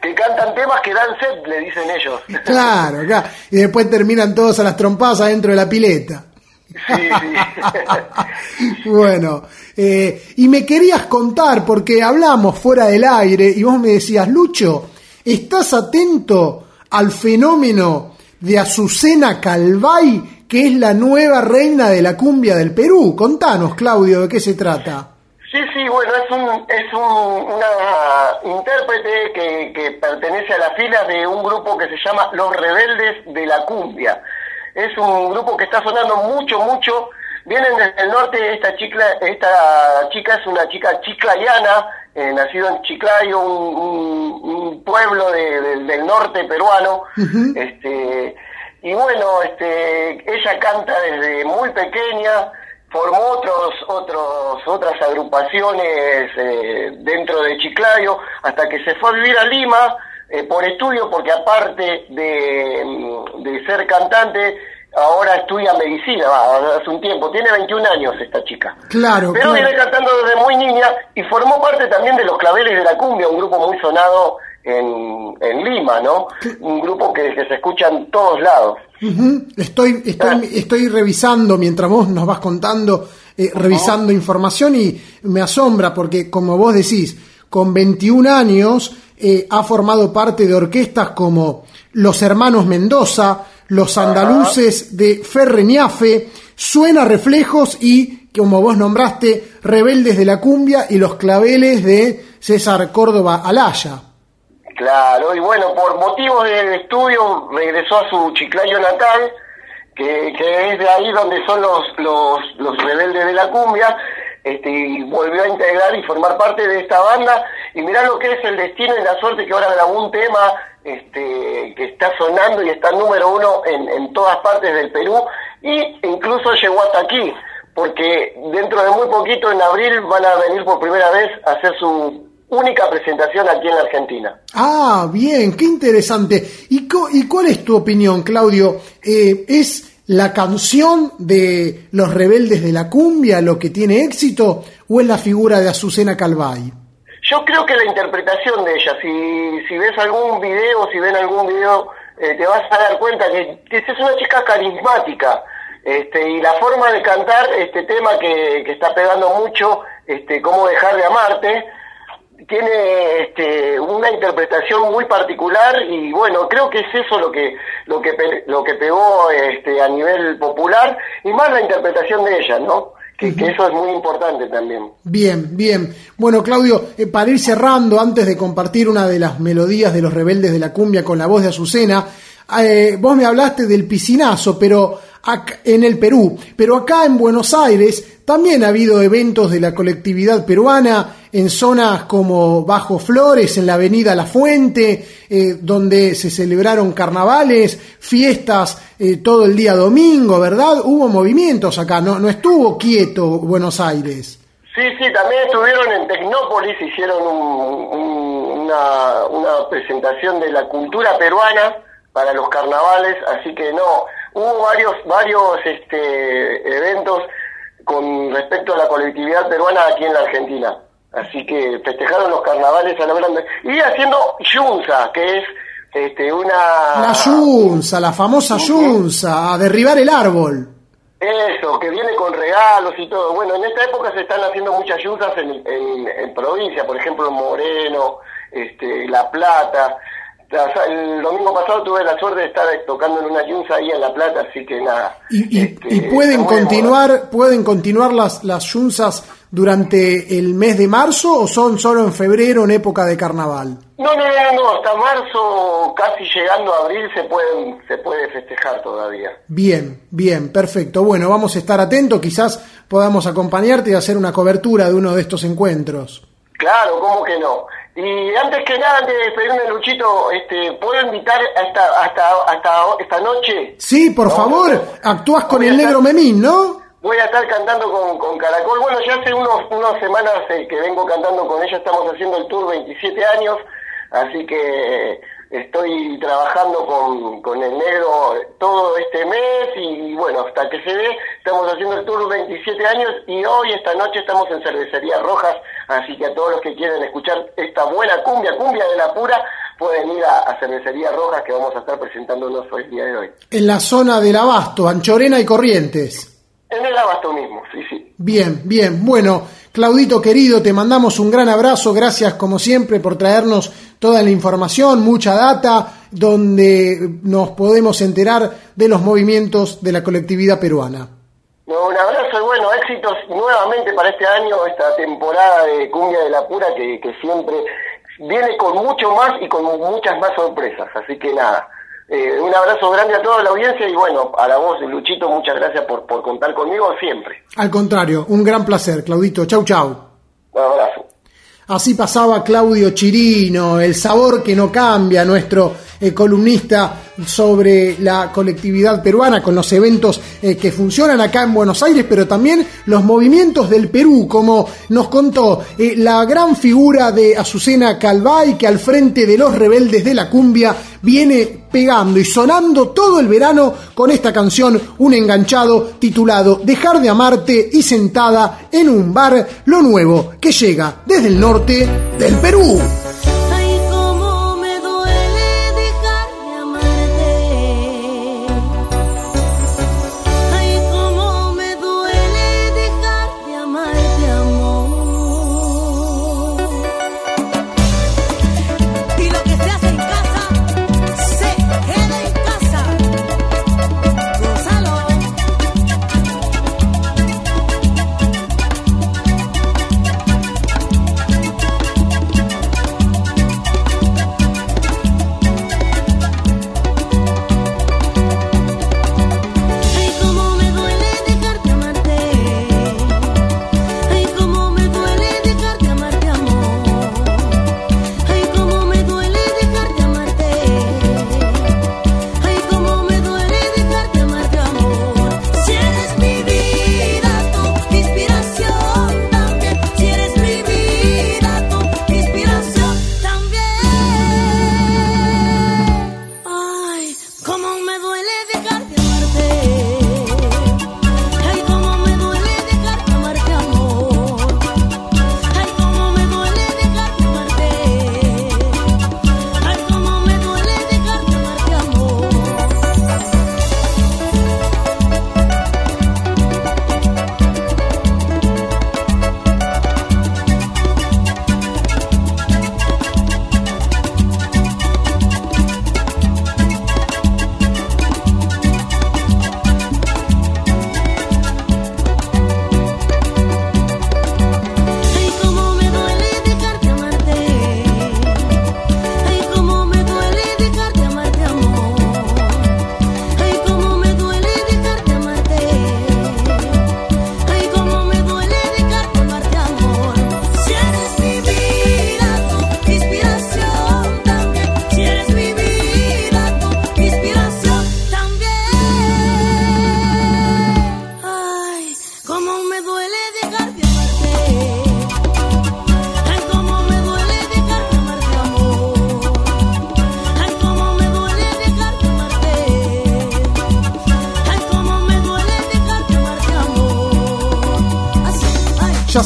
que cantan temas que dan sed, le dicen ellos. Claro, claro, y después terminan todos a las trompadas adentro de la pileta. Sí, sí. bueno, eh, y me querías contar, porque hablamos fuera del aire y vos me decías, Lucho, ¿estás atento al fenómeno de Azucena Calvay, que es la nueva reina de la cumbia del Perú. Contanos, Claudio, de qué se trata. Sí, sí, bueno, es, un, es un, una intérprete que, que pertenece a las filas de un grupo que se llama Los Rebeldes de la Cumbia. Es un grupo que está sonando mucho, mucho. Vienen desde el norte, esta chica, esta chica es una chica chiclayana, eh, nacido en Chiclayo, un, un, un pueblo de, de, del norte peruano. Uh -huh. este, y bueno, este, ella canta desde muy pequeña, formó otros, otros, otras agrupaciones eh, dentro de Chiclayo, hasta que se fue a vivir a Lima eh, por estudio, porque aparte de, de ser cantante, ahora estudia medicina, va, hace un tiempo, tiene 21 años esta chica. Claro. Pero claro. viene cantando desde muy niña y formó parte también de los Claveles de la Cumbia, un grupo muy sonado en, en Lima, ¿no? Un grupo que, que, se escucha en todos lados. Uh -huh. Estoy, estoy, ah. estoy revisando, mientras vos nos vas contando, eh, uh -huh. revisando información y me asombra porque, como vos decís, con 21 años eh, ha formado parte de orquestas como Los Hermanos Mendoza, Los Andaluces de Ferreñafe, Suena Reflejos y, como vos nombraste, Rebeldes de la Cumbia y Los Claveles de César Córdoba Alaya. Claro, y bueno, por motivos de estudio regresó a su Chiclayo natal, que, que es de ahí donde son los, los, los rebeldes de la cumbia, este, y volvió a integrar y formar parte de esta banda, y mirá lo que es el destino y la suerte que ahora grabó un tema este, que está sonando y está número uno en, en todas partes del Perú y incluso llegó hasta aquí, porque dentro de muy poquito, en abril, van a venir por primera vez a hacer su única presentación aquí en la Argentina. Ah, bien, qué interesante. ¿Y, y cuál es tu opinión, Claudio? Eh, ¿Es la canción de los rebeldes de la cumbia lo que tiene éxito o es la figura de Azucena Calvay? Yo creo que la interpretación de ella, si, ves algún video, si ven algún video, eh, te vas a dar cuenta que, que es una chica carismática. Este, y la forma de cantar este tema que, que está pegando mucho, este, cómo dejar de amarte, tiene este, una interpretación muy particular y bueno creo que es eso lo que lo que lo que pegó este, a nivel popular y más la interpretación de ella no que, eso es muy importante también. Bien bien. Bueno Claudio eh, para ir cerrando antes de compartir una de las melodías de los rebeldes de la cumbia con la voz de Azucena eh, vos me hablaste del piscinazo pero en el Perú pero acá en Buenos Aires también ha habido eventos de la colectividad peruana en zonas como Bajo Flores, en la avenida La Fuente, eh, donde se celebraron carnavales, fiestas eh, todo el día domingo, ¿verdad? Hubo movimientos acá, no, no estuvo quieto Buenos Aires. Sí, sí, también estuvieron en Tecnópolis, hicieron una, una presentación de la cultura peruana para los carnavales, así que no, hubo varios, varios este, eventos con respecto a la colectividad peruana aquí en la Argentina. Así que festejaron los carnavales a lo grande. Y haciendo yunza, que es este, una... La yunza, la famosa yunza, a derribar el árbol. Eso, que viene con regalos y todo. Bueno, en esta época se están haciendo muchas yunzas en, en, provincia, por ejemplo, en Moreno, este, La Plata. El domingo pasado tuve la suerte de estar tocando en una yunza ahí en La Plata, así que nada. ¿Y, este, pueden continuar pueden continuar las, las yunzas durante el mes de marzo o son solo en febrero en época de carnaval? No, no, no, no, hasta marzo, casi llegando a abril, se, pueden, se puede festejar todavía. Bien, bien, perfecto. Bueno, vamos a estar atentos, quizás podamos acompañarte y hacer una cobertura de uno de estos encuentros. Claro, ¿cómo que no? Y antes que nada, antes de despedirme, Luchito, este, ¿puedo invitar hasta, hasta, hasta esta noche? Sí, por favor, actúas con el negro Memín, ¿no? Voy a estar cantando con, con Caracol. Bueno, ya hace unos, unas semanas eh, que vengo cantando con ella, estamos haciendo el tour 27 años, así que estoy trabajando con, con el negro todo este mes y bueno, hasta que se ve, estamos haciendo el tour 27 años y hoy, esta noche, estamos en Cervecería Rojas, así que a todos los que quieren escuchar esta buena cumbia, cumbia de la pura, pueden ir a, Cervecería Rojas que vamos a estar presentándonos hoy el día de hoy. En la zona del Abasto, Anchorena y Corrientes. En el Abasto mismo, sí, sí. Bien, bien. Bueno, Claudito querido, te mandamos un gran abrazo. Gracias como siempre por traernos toda la información, mucha data, donde nos podemos enterar de los movimientos de la colectividad peruana. un abrazo y bueno, éxitos nuevamente para este año, esta temporada de Cumbia de la Pura que, que siempre viene con mucho más y con muchas más sorpresas. Así que nada, eh, un abrazo grande a toda la audiencia y bueno, a la voz de Luchito, muchas gracias por, por contar conmigo siempre. Al contrario, un gran placer, Claudito. Chau, chau. Un abrazo. Así pasaba Claudio Chirino, el sabor que no cambia, nuestro eh, columnista sobre la colectividad peruana, con los eventos eh, que funcionan acá en Buenos Aires, pero también los movimientos del Perú, como nos contó la gran figura de Azucena Calvay, que al frente de los rebeldes de la cumbia viene pegando y sonando todo el verano con esta canción, un enganchado titulado Dejar de amarte y sentada en un bar, lo nuevo que llega desde el norte del Perú.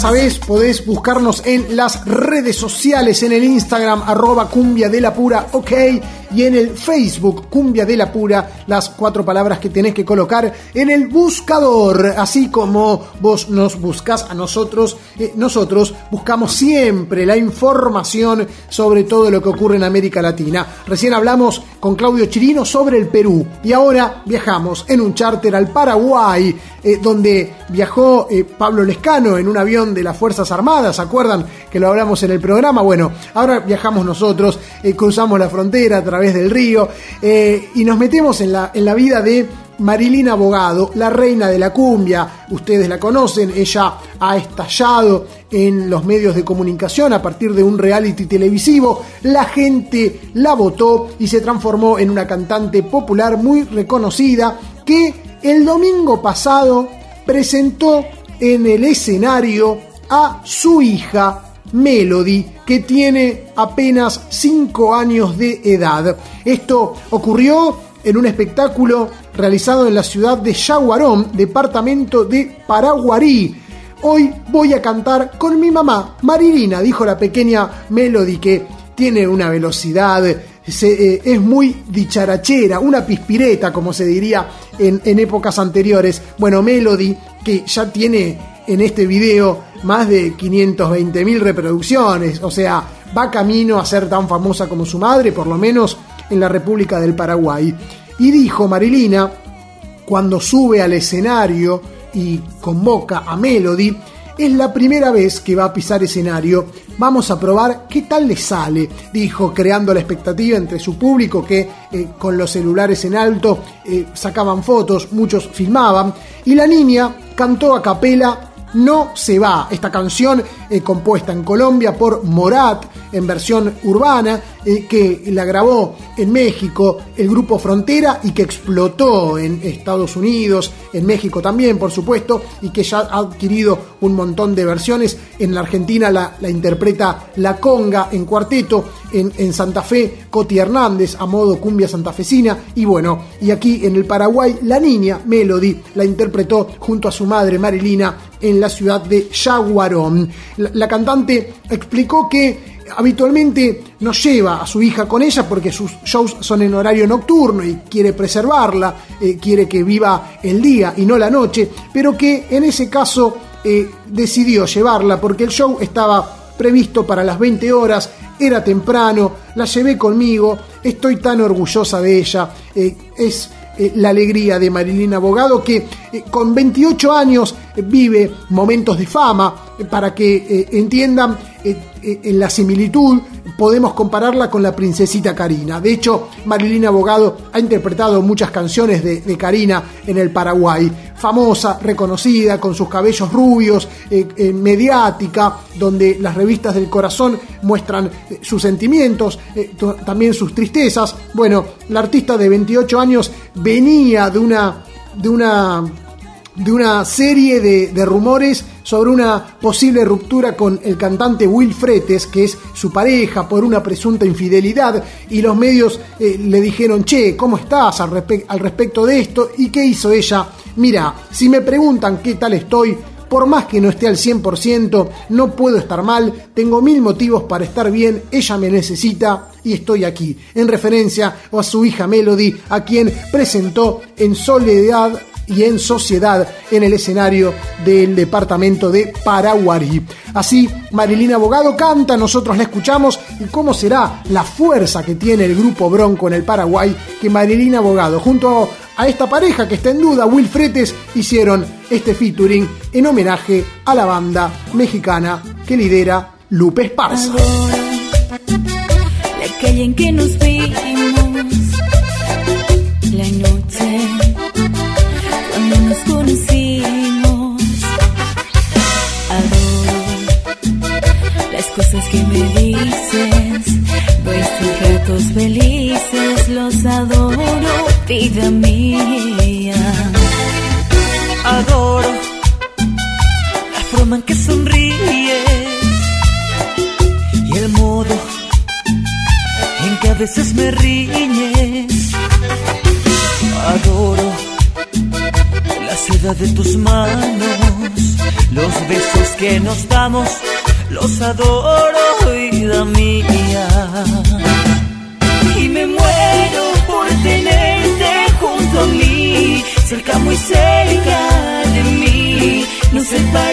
Sabés, podés buscarnos en las redes sociales, en el Instagram, arroba cumbia de la pura, ok, y en el Facebook, cumbia de la pura, las cuatro palabras que tenés que colocar en el buscador, así como vos nos buscas a nosotros, eh, nosotros buscamos siempre la información sobre todo lo que ocurre en América Latina. Recién hablamos con Claudio Chirino sobre el Perú y ahora viajamos en un charter al Paraguay, eh, donde viajó eh, Pablo Lescano en un avión de las Fuerzas Armadas, ¿se acuerdan que lo hablamos en el programa? Bueno, ahora viajamos nosotros, cruzamos la frontera a través del río y nos metemos en la, en la vida de Marilina Abogado, la reina de la cumbia, ustedes la conocen, ella ha estallado en los medios de comunicación a partir de un reality televisivo, la gente la votó y se transformó en una cantante popular muy reconocida que el domingo pasado presentó en el escenario a su hija Melody, que tiene apenas 5 años de edad. Esto ocurrió en un espectáculo realizado en la ciudad de Yaguarón, departamento de Paraguarí. Hoy voy a cantar con mi mamá, Marilina, dijo la pequeña Melody, que tiene una velocidad, eh, es muy dicharachera, una pispireta, como se diría en, en épocas anteriores. Bueno, Melody, que ya tiene en este video más de 520 mil reproducciones, o sea, va camino a ser tan famosa como su madre, por lo menos en la República del Paraguay. Y dijo Marilina, cuando sube al escenario y convoca a Melody, es la primera vez que va a pisar escenario. Vamos a probar qué tal le sale, dijo, creando la expectativa entre su público que eh, con los celulares en alto eh, sacaban fotos, muchos filmaban, y la niña cantó a capela no se va. Esta canción eh, compuesta en Colombia por Morat en versión urbana eh, que la grabó en México el grupo Frontera y que explotó en Estados Unidos, en México también por supuesto y que ya ha adquirido un montón de versiones. En la Argentina la, interpreta La Conga en cuarteto, en, en Santa Fe Coti Hernández a modo cumbia santafesina y bueno, y aquí en el Paraguay la niña Melody la interpretó junto a su madre Marilina en la ciudad de Yaguarón. La, cantante explicó que habitualmente no lleva a su hija con ella porque sus shows son en horario nocturno y quiere preservarla, eh, quiere que viva el día y no la noche, pero que en ese caso eh, decidió llevarla porque el show estaba previsto para las 20 horas, era temprano, la llevé conmigo, estoy tan orgullosa de ella, eh, es eh, la alegría de Marilina Abogado, que eh, con 28 años eh, vive momentos de fama, para que entiendan en la similitud, podemos compararla con la princesita Karina. De hecho, Marilina Abogado ha interpretado muchas canciones de, de Karina en el Paraguay. Famosa, reconocida, con sus cabellos rubios, mediática, donde las revistas del corazón muestran sus sentimientos, también sus tristezas. Bueno, la artista de 28 años venía de una, de una, de una serie de, rumores sobre una posible ruptura con el cantante Will Fretes, que es su pareja, por una presunta infidelidad, y los medios eh, le dijeron, che, ¿cómo estás al, al respecto de esto? ¿Y qué hizo ella? Mira, si me preguntan qué tal estoy, por más que no esté al 100%, no puedo estar mal, tengo mil motivos para estar bien, ella me necesita y estoy aquí, en referencia a su hija Melody, a quien presentó en soledad y en sociedad en el escenario del departamento de Paraguarí. Así, Marilina Abogado canta, nosotros la escuchamos y cómo será la fuerza que tiene el grupo Bronco en el Paraguay que Marilina Abogado junto a esta pareja que está en duda, Will Fretes, hicieron este featuring en homenaje a la banda mexicana que lidera Lupe Esparza. La calle en que nos cosas que me dices, vuestros ratos felices, los adoro, vida mía. Adoro la forma en que sonríes y el modo en que a veces me riñes. Adoro la seda de tus manos, los besos que nos damos los adoro, vida mía. Y me muero por tenerte junto a mí, cerca, muy cerca de mí, no separar.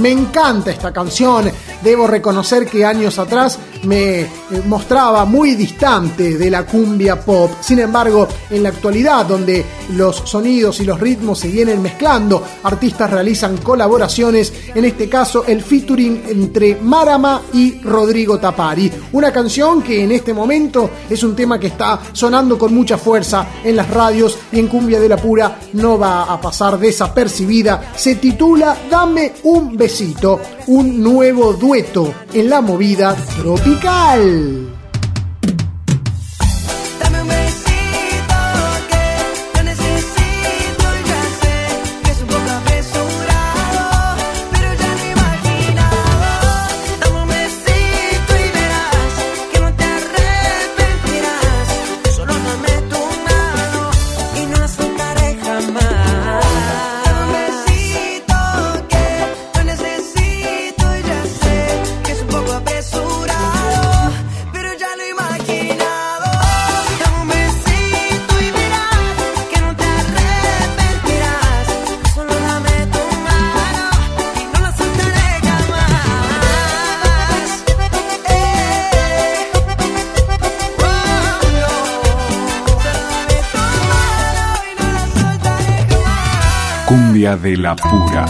me encanta esta canción. Debo reconocer que años atrás me mostraba muy distante de la cumbia pop. Sin embargo, en la actualidad, donde los sonidos y los ritmos se vienen mezclando, artistas realizan colaboraciones, en este caso el featuring entre Marama y Rodrigo Tapari. Una canción que en este momento es un tema que está sonando con mucha fuerza en las radios y en Cumbia de la Pura no va a pasar desapercibida. Se titula Dame un besito, un nuevo dueto en la movida tropical tropical. La pura.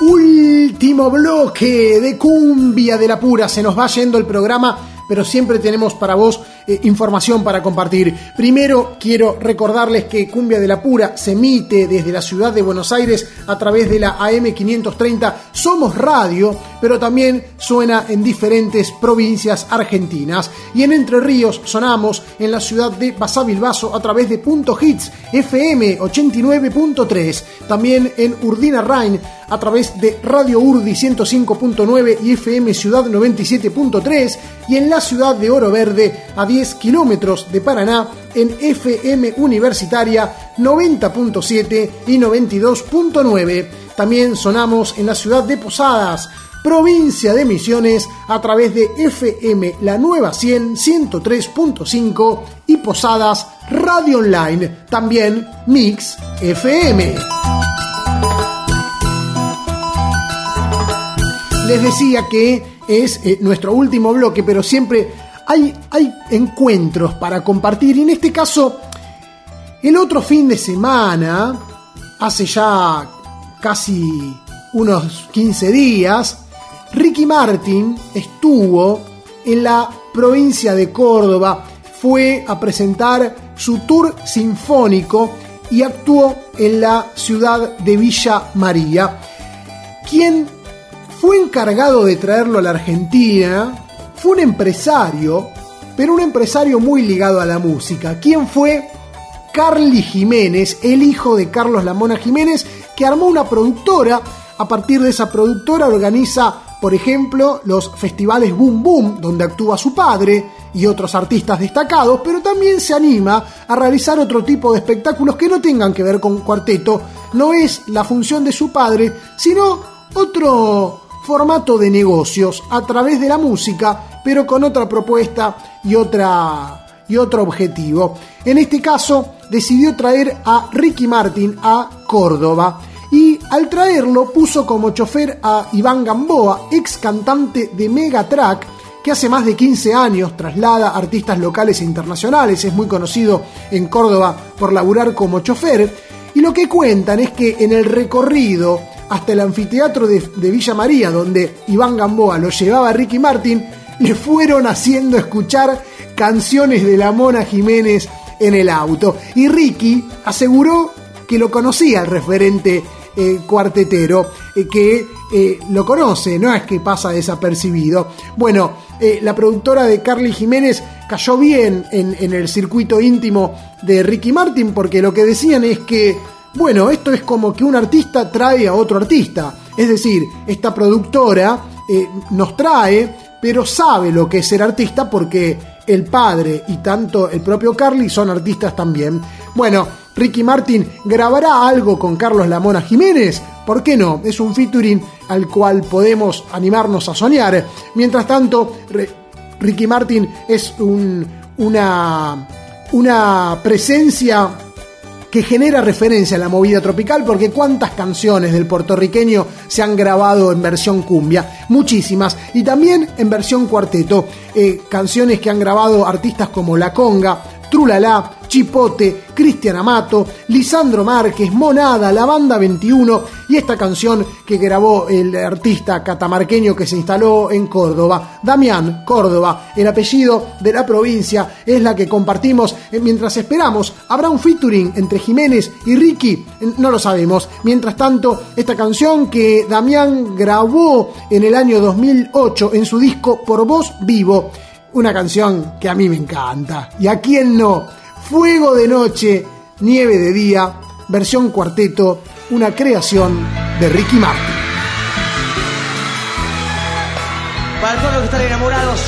Último bloque de cumbia de la pura. Se nos va yendo el programa, pero siempre tenemos para vos eh, información para compartir. Primero quiero recordarles que Cumbia de la Pura se emite desde la ciudad de Buenos Aires a través de la AM530 Somos Radio, pero también suena en diferentes provincias argentinas. Y en Entre Ríos sonamos en la ciudad de Basavilbaso a través de Punto Hits FM 89.3. También en Urdina Rain a través de Radio Urdi 105.9 y FM Ciudad 97.3 y en la ciudad de Oro Verde a 10 kilómetros de Paraná en FM Universitaria 90.7 y 92.9. También sonamos en la ciudad de Posadas, provincia de Misiones, a través de FM La Nueva 100 103.5 y Posadas Radio Online, también Mix FM. Les decía que es eh, nuestro último bloque, pero siempre hay, encuentros para compartir. Y en este caso, el otro fin de semana, hace ya casi unos 15 días, Ricky Martin estuvo en la provincia de Córdoba, fue a presentar su tour sinfónico y actuó en la ciudad de Villa María. Quien fue encargado de traerlo a la Argentina, fue un empresario, pero un empresario muy ligado a la música. ¿Quién fue? Carly Jiménez, el hijo de Carlos Lamona Jiménez, que armó una productora. A partir de esa productora organiza, por ejemplo, los festivales Boom Boom, donde actúa su padre y otros artistas destacados, pero también se anima a realizar otro tipo de espectáculos que no tengan que ver con cuarteto. No es la función de su padre, sino otro formato de negocios a través de la música, pero con otra propuesta y otra y otro objetivo. En este caso, decidió traer a Ricky Martin a Córdoba y al traerlo puso como chofer a Iván Gamboa, ex cantante de Megatrack, que hace más de 15 años traslada artistas locales e internacionales, es muy conocido en Córdoba por laburar como chofer, y lo que cuentan es que en el recorrido hasta el anfiteatro de, Villa María, donde Iván Gamboa lo llevaba a Ricky Martin, le fueron haciendo escuchar canciones de la Mona Jiménez en el auto. Y Ricky aseguró que lo conocía el referente eh, cuartetero, eh, que eh, lo conoce, no es que pasa desapercibido. Bueno, eh, la productora de Carly Jiménez cayó bien en, en el circuito íntimo de Ricky Martin porque lo que decían es que, bueno, esto es como que un artista trae a otro artista. Es decir, esta productora eh, nos trae, pero sabe lo que es ser artista porque el padre y tanto el propio Carly son artistas también. Bueno, Ricky Martin grabará algo con Carlos Lamona Jiménez. ¿Por qué no? Es un featuring al cual podemos animarnos a soñar. Mientras tanto, Ricky Martin es un- una, una presencia que genera referencia a la movida tropical, porque cuántas canciones del puertorriqueño se han grabado en versión cumbia, muchísimas, y también en versión cuarteto, Eh, canciones que han grabado artistas como La Conga, Trulala, Chipote, Cristian Amato, Lisandro Márquez, Monada, La Banda 21 y esta canción que grabó el artista catamarqueño que se instaló en Córdoba, Damián Córdoba, el apellido de la provincia es la que compartimos Eh, mientras esperamos. Habrá un featuring entre Jiménez y Ricky, Eh, no lo sabemos. Mientras tanto, esta canción que Damián grabó en el año 2008 en su disco Por Voz Vivo, una canción que a mí me encanta. ¿Y a quién no? Fuego de noche, nieve de día, versión cuarteto, una creación de Ricky Martin. Para todos los que están enamorados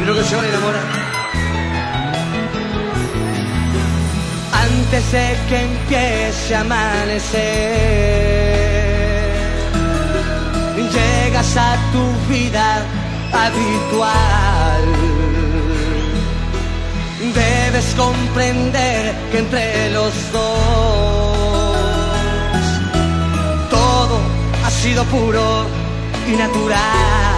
y los que se van a enamorar. Antes de que empiece a amanecer, llegas a tu vida habitual. Debes comprender que entre los dos todo ha sido puro y natural.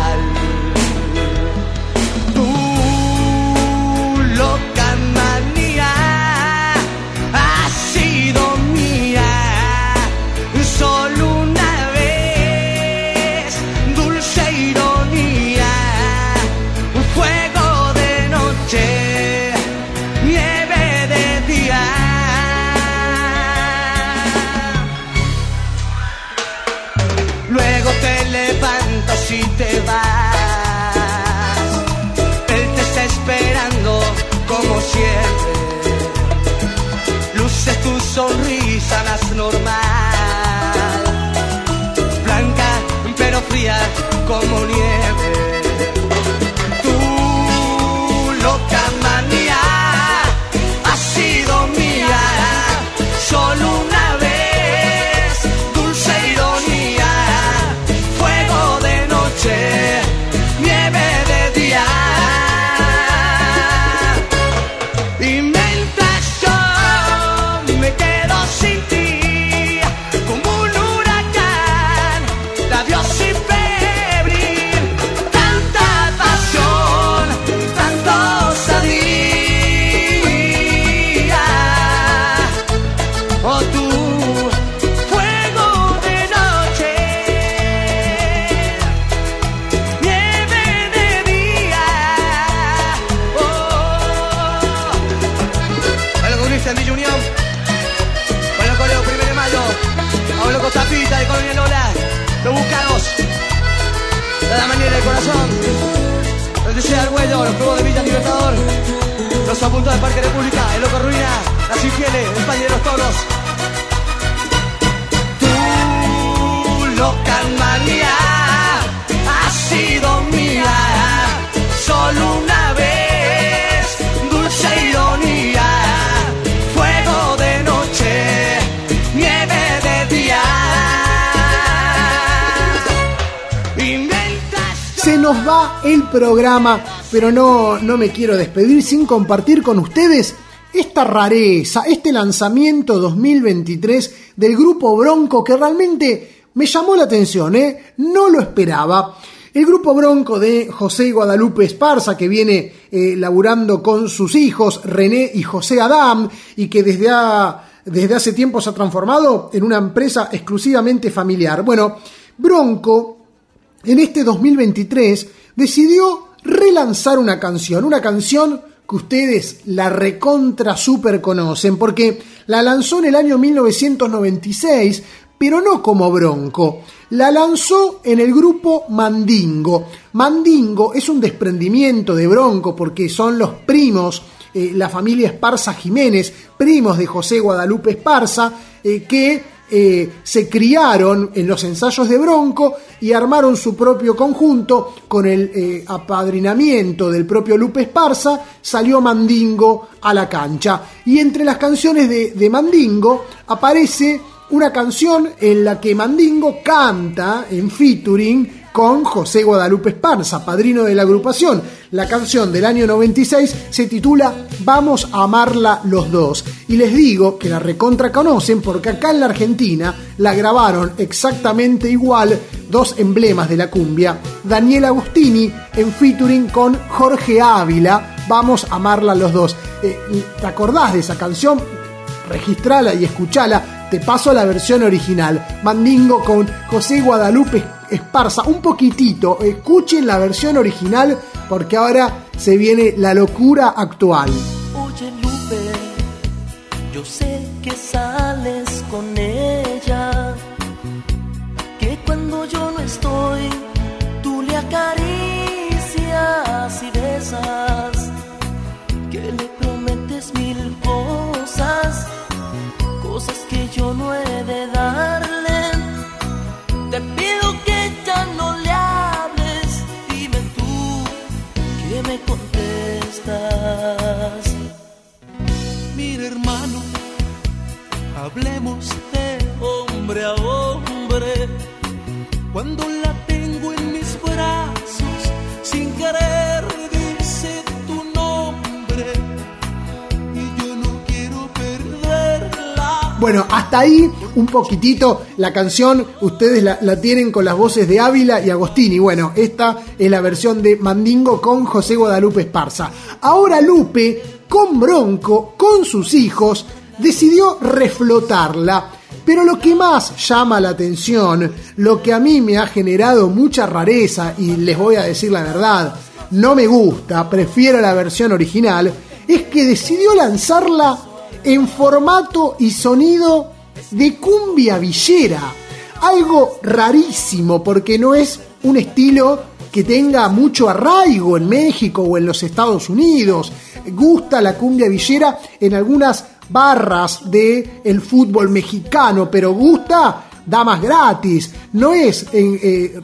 Como nieve. Los apuntos del Parque República, el Loco Ruina, las infieles, el Valle de los Toros. Tu loca manía ha sido mía solo una vez, dulce ironía, fuego de noche, nieve de día. Inventas Se nos va el programa, pero no, no me quiero despedir sin compartir con ustedes esta rareza, este lanzamiento 2023 del grupo Bronco que realmente me llamó la atención, ¿eh? no lo esperaba. El grupo Bronco de José Guadalupe Esparza, que viene eh, laburando con sus hijos, René y José Adam, y que desde, ha- desde hace tiempo se ha transformado en una empresa exclusivamente familiar. Bueno, Bronco en este 2023 decidió relanzar una canción, una canción que ustedes la recontra super conocen, porque la lanzó en el año 1996, pero no como Bronco. La lanzó en el grupo Mandingo. Mandingo es un desprendimiento de Bronco porque son los primos, eh, la familia Esparza Jiménez, primos de José Guadalupe Esparza, eh, que eh, se criaron en los ensayos de Bronco y armaron su propio conjunto con el eh, apadrinamiento del propio Lupe Esparza, salió Mandingo a la cancha. Y entre las canciones de, de Mandingo aparece una canción en la que Mandingo canta en featuring con José Guadalupe Esparza, padrino de la agrupación. La canción del año 96 se titula Vamos a amarla los dos. Y les digo que la recontra conocen porque acá en la Argentina la grabaron exactamente igual dos emblemas de la cumbia. Daniel Agostini en featuring con Jorge Ávila. Vamos a amarla los dos. Eh, ¿Te acordás de esa canción? registrala y escuchala. Te paso la versión original. Mandingo con José Guadalupe Esparza. Un poquitito. Escuchen la versión original porque ahora se viene la locura actual. Oye Lupe, yo sé que sales con ella, que cuando yo no estoy, tú le acaricias y besas, que le prometes mil cosas, cosas que yo no he de darle. Hablemos de hombre a hombre. Cuando la tengo en mis brazos, sin querer dice tu nombre. Y yo no quiero perderla. Bueno, hasta ahí un poquitito la canción, ustedes la, la tienen con las voces de Ávila y Agostini. Bueno, esta es la versión de Mandingo con José Guadalupe Esparza. Ahora Lupe, con Bronco, con sus hijos, decidió reflotarla. Pero lo que más llama la atención, lo que a mí me ha generado mucha rareza, y les voy a decir la verdad, no me gusta, prefiero la versión original, es que decidió lanzarla en formato y sonido de cumbia villera. Algo rarísimo porque no es un estilo que tenga mucho arraigo en México o en los Estados Unidos. Gusta la cumbia villera en algunas barras del el fútbol mexicano, pero gusta damas gratis. No es eh, eh,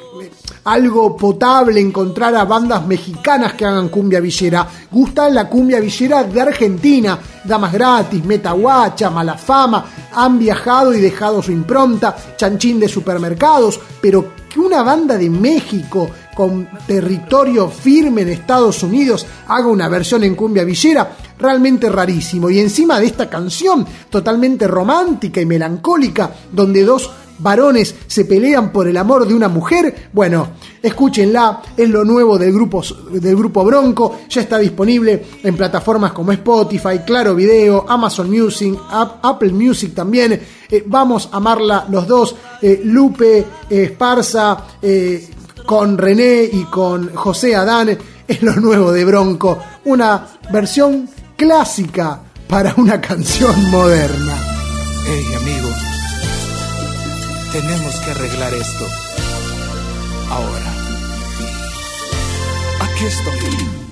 algo potable encontrar a bandas mexicanas que hagan cumbia villera. Gusta la cumbia villera de Argentina. Damas gratis, Metaguacha, Malafama, han viajado y dejado su impronta, chanchín de supermercados, pero que una banda de México con territorio firme en Estados Unidos haga una versión en cumbia villera, realmente rarísimo. Y encima de esta canción totalmente romántica y melancólica, donde dos varones se pelean por el amor de una mujer, bueno, escúchenla, es lo nuevo del grupo, del grupo Bronco, ya está disponible en plataformas como Spotify, Claro Video, Amazon Music, Apple Music también, eh, vamos a amarla los dos, eh, Lupe, eh, Esparza, con René y con José Adán, es lo nuevo de Bronco, una versión clásica para una canción moderna. Hey amigo, tenemos que arreglar esto. Ahora. Aquí estoy.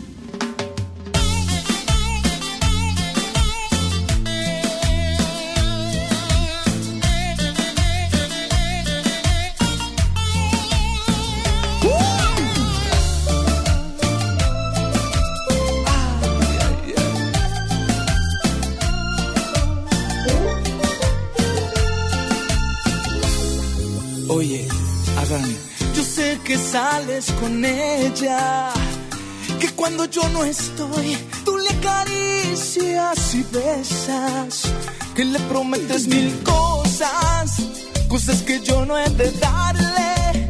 Con ella, que cuando yo no estoy, tú le acaricias y besas, que le prometes mil cosas, cosas que yo no he de darle.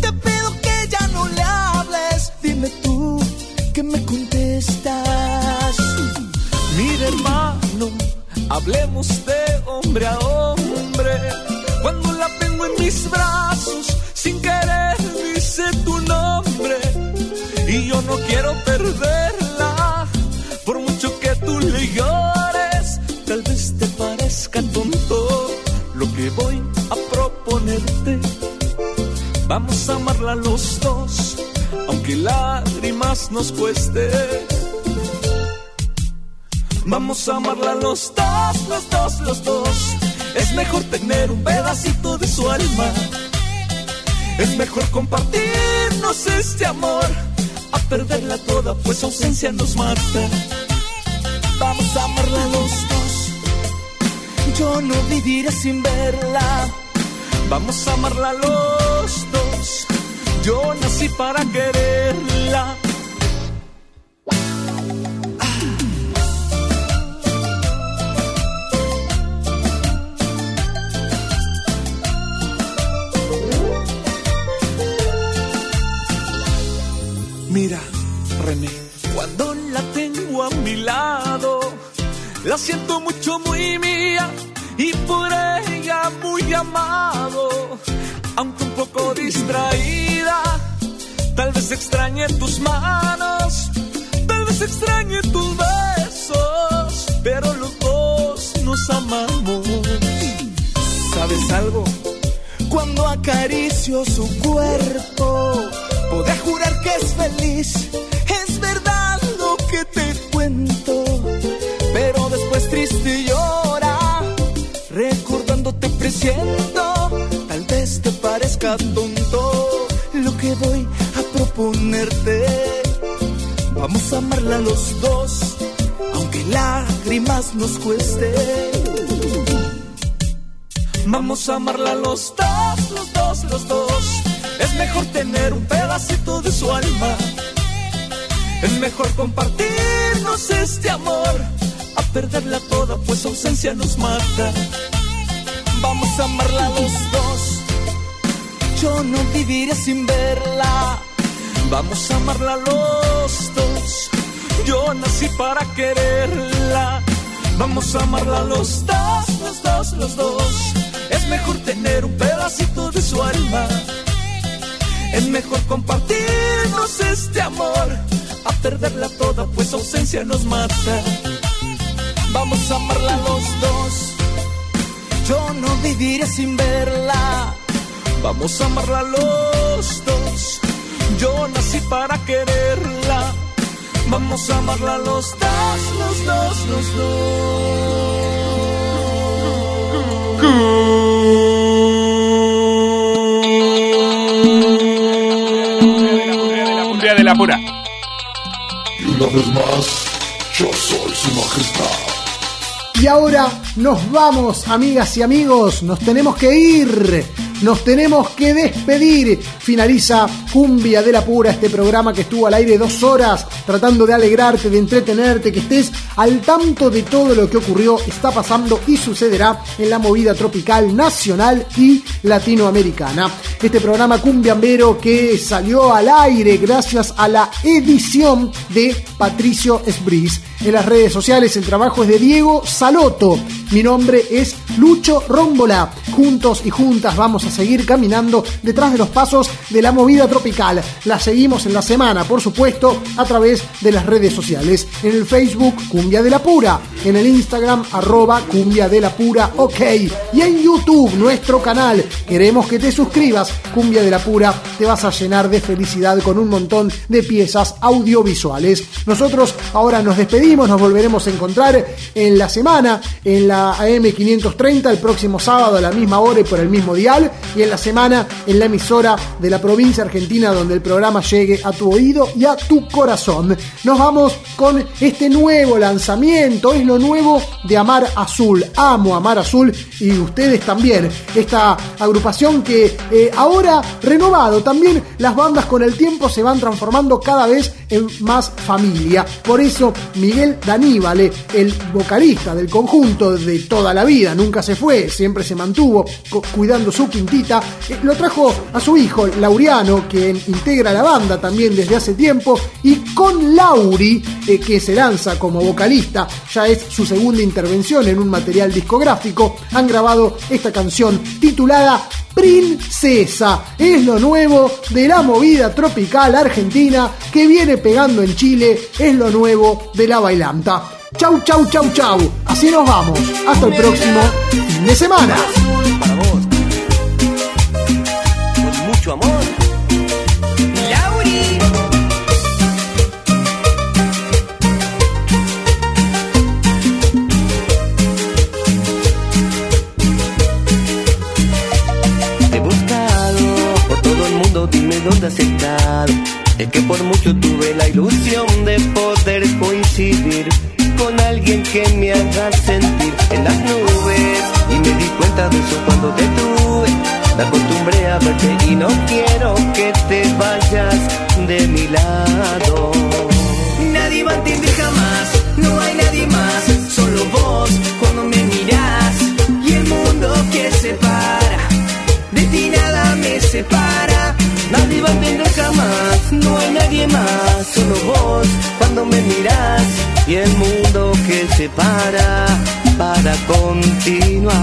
Te pido que ya no le hables, dime tú que me contestas. Mira hermano, hablemos de hombre a hombre. Cuando la tengo en mis brazos, Y yo no quiero perderla, por mucho que tú le llores. Tal vez te parezca tonto lo que voy a proponerte. Vamos a amarla los dos, aunque lágrimas nos cueste. Vamos a amarla los dos, los dos, los dos. Es mejor tener un pedacito de su alma. Es mejor compartirnos este amor. Perderla toda, pues ausencia nos mata. Vamos a amarla los dos. Yo no viviré sin verla. Vamos a amarla los dos. Yo nací para quererla. Tus manos, tal vez extrañe tus besos, pero los dos nos amamos. ¿Sabes algo? Cuando acaricio su cuerpo, Podré jurar que es feliz, es verdad lo que te cuento. Pero después triste llora, recordándote presiento. Tal vez te parezca tonto amarla los dos, aunque lágrimas nos cueste. Vamos a amarla los dos, los dos, los dos. Es mejor tener un pedacito de su alma. Es mejor compartirnos este amor. A perderla toda, pues su ausencia nos mata. Vamos a amarla los dos. Yo no viviré sin verla. Vamos a amarla los dos. Yo nací para quererla. Vamos a amarla los dos, los dos, los dos. Es mejor tener un pedacito de su alma. Es mejor compartirnos este amor. A perderla toda, pues ausencia nos mata. Vamos a amarla los dos. Yo no viviré sin verla. Vamos a amarla los dos. Yo nací para quererla. Vamos a amarla los dos, los dos, los dos. Cool. de la pura. Y una vez más, yo soy su majestad. Y ahora nos vamos, amigas y amigos, nos tenemos que ir. Nos tenemos que despedir. Finaliza Cumbia de la Pura, este programa que estuvo al aire dos horas, tratando de alegrarte, de entretenerte, que estés al tanto de todo lo que ocurrió, está pasando y sucederá en la movida tropical nacional y latinoamericana. Este programa cumbiambero que salió al aire gracias a la edición de Patricio Esbris. En las redes sociales el trabajo es de Diego Saloto. Mi nombre es Lucho Rómbola. Juntos y juntas vamos a seguir caminando detrás de los pasos de la movida tropical. La seguimos en la semana, por supuesto, a través de las redes sociales. En el Facebook, Cumbia de la Pura. En el Instagram, arroba Cumbia de la Pura, ok. Y en YouTube, nuestro canal. Queremos que te suscribas. Cumbia de la Pura, te vas a llenar de felicidad con un montón de piezas audiovisuales. Nosotros ahora nos despedimos, nos volveremos a encontrar en la semana, en la AM530, el próximo sábado a la misma hora y por el mismo dial, y en la semana en la emisora de la provincia argentina donde el programa llegue a tu oído y a tu corazón. Nos vamos con este nuevo lanzamiento, es lo nuevo de Amar Azul. Amo Amar Azul y ustedes también. Esta agrupación que eh, ahora renovado, también las bandas con el tiempo se van transformando cada vez en más familia. Por eso Miguel Daníbale, el vocalista del conjunto de toda la vida, nunca se fue, siempre se mantuvo cuidando su eh, lo trajo a su hijo Lauriano, quien integra la banda también desde hace tiempo, y con Lauri, eh, que se lanza como vocalista, ya es su segunda intervención en un material discográfico, han grabado esta canción titulada Princesa. Es lo nuevo de la movida tropical argentina que viene pegando en Chile. Es lo nuevo de la bailanta. Chau, chau, chau, chau. Así nos vamos. Hasta el próximo fin de semana. Con mucho amor. Lauri. Te he buscado por todo el mundo, dime dónde has estado. Es que por mucho tuve la ilusión de poder coincidir con alguien que me haga sentir en las nubes. Y me di cuenta de eso cuando te tuve. Me acostumbré a verte y no quiero que te vayas de mi lado. Nadie va a entender jamás, no hay nadie más, solo vos cuando me mirás. Y el mundo que separa, de ti nada me separa. Nadie va a entender jamás, no hay nadie más, solo vos cuando me mirás y el mundo que separa para continuar.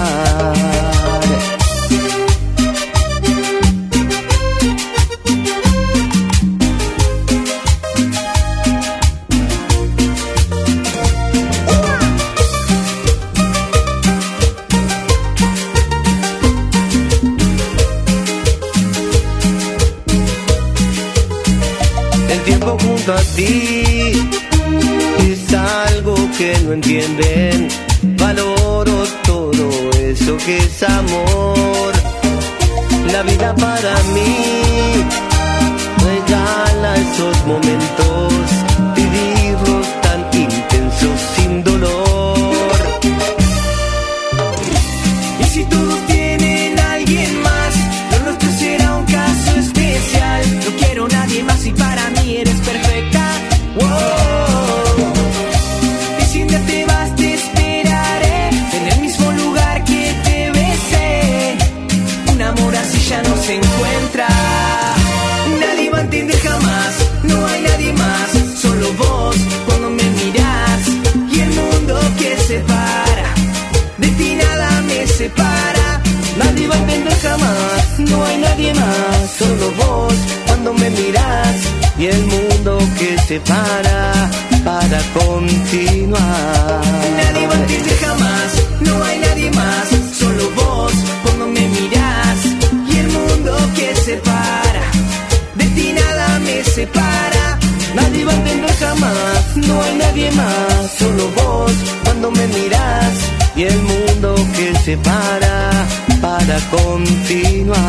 Entienden. Valoro todo eso que es amor. La vida para mí solo vos cuando me mirás y el mundo que separa para continuar. Nadie va a entender jamás, no hay nadie más, solo vos cuando me mirás y el mundo que separa. De ti nada me separa, nadie va a entender jamás, no hay nadie más, solo vos cuando me mirás y el mundo que separa para continuar.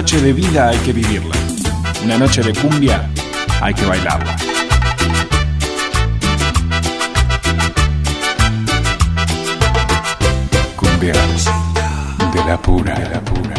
Una noche de vida hay que vivirla. Una noche de cumbia hay que bailarla. Cumbias de la pura, de la pura.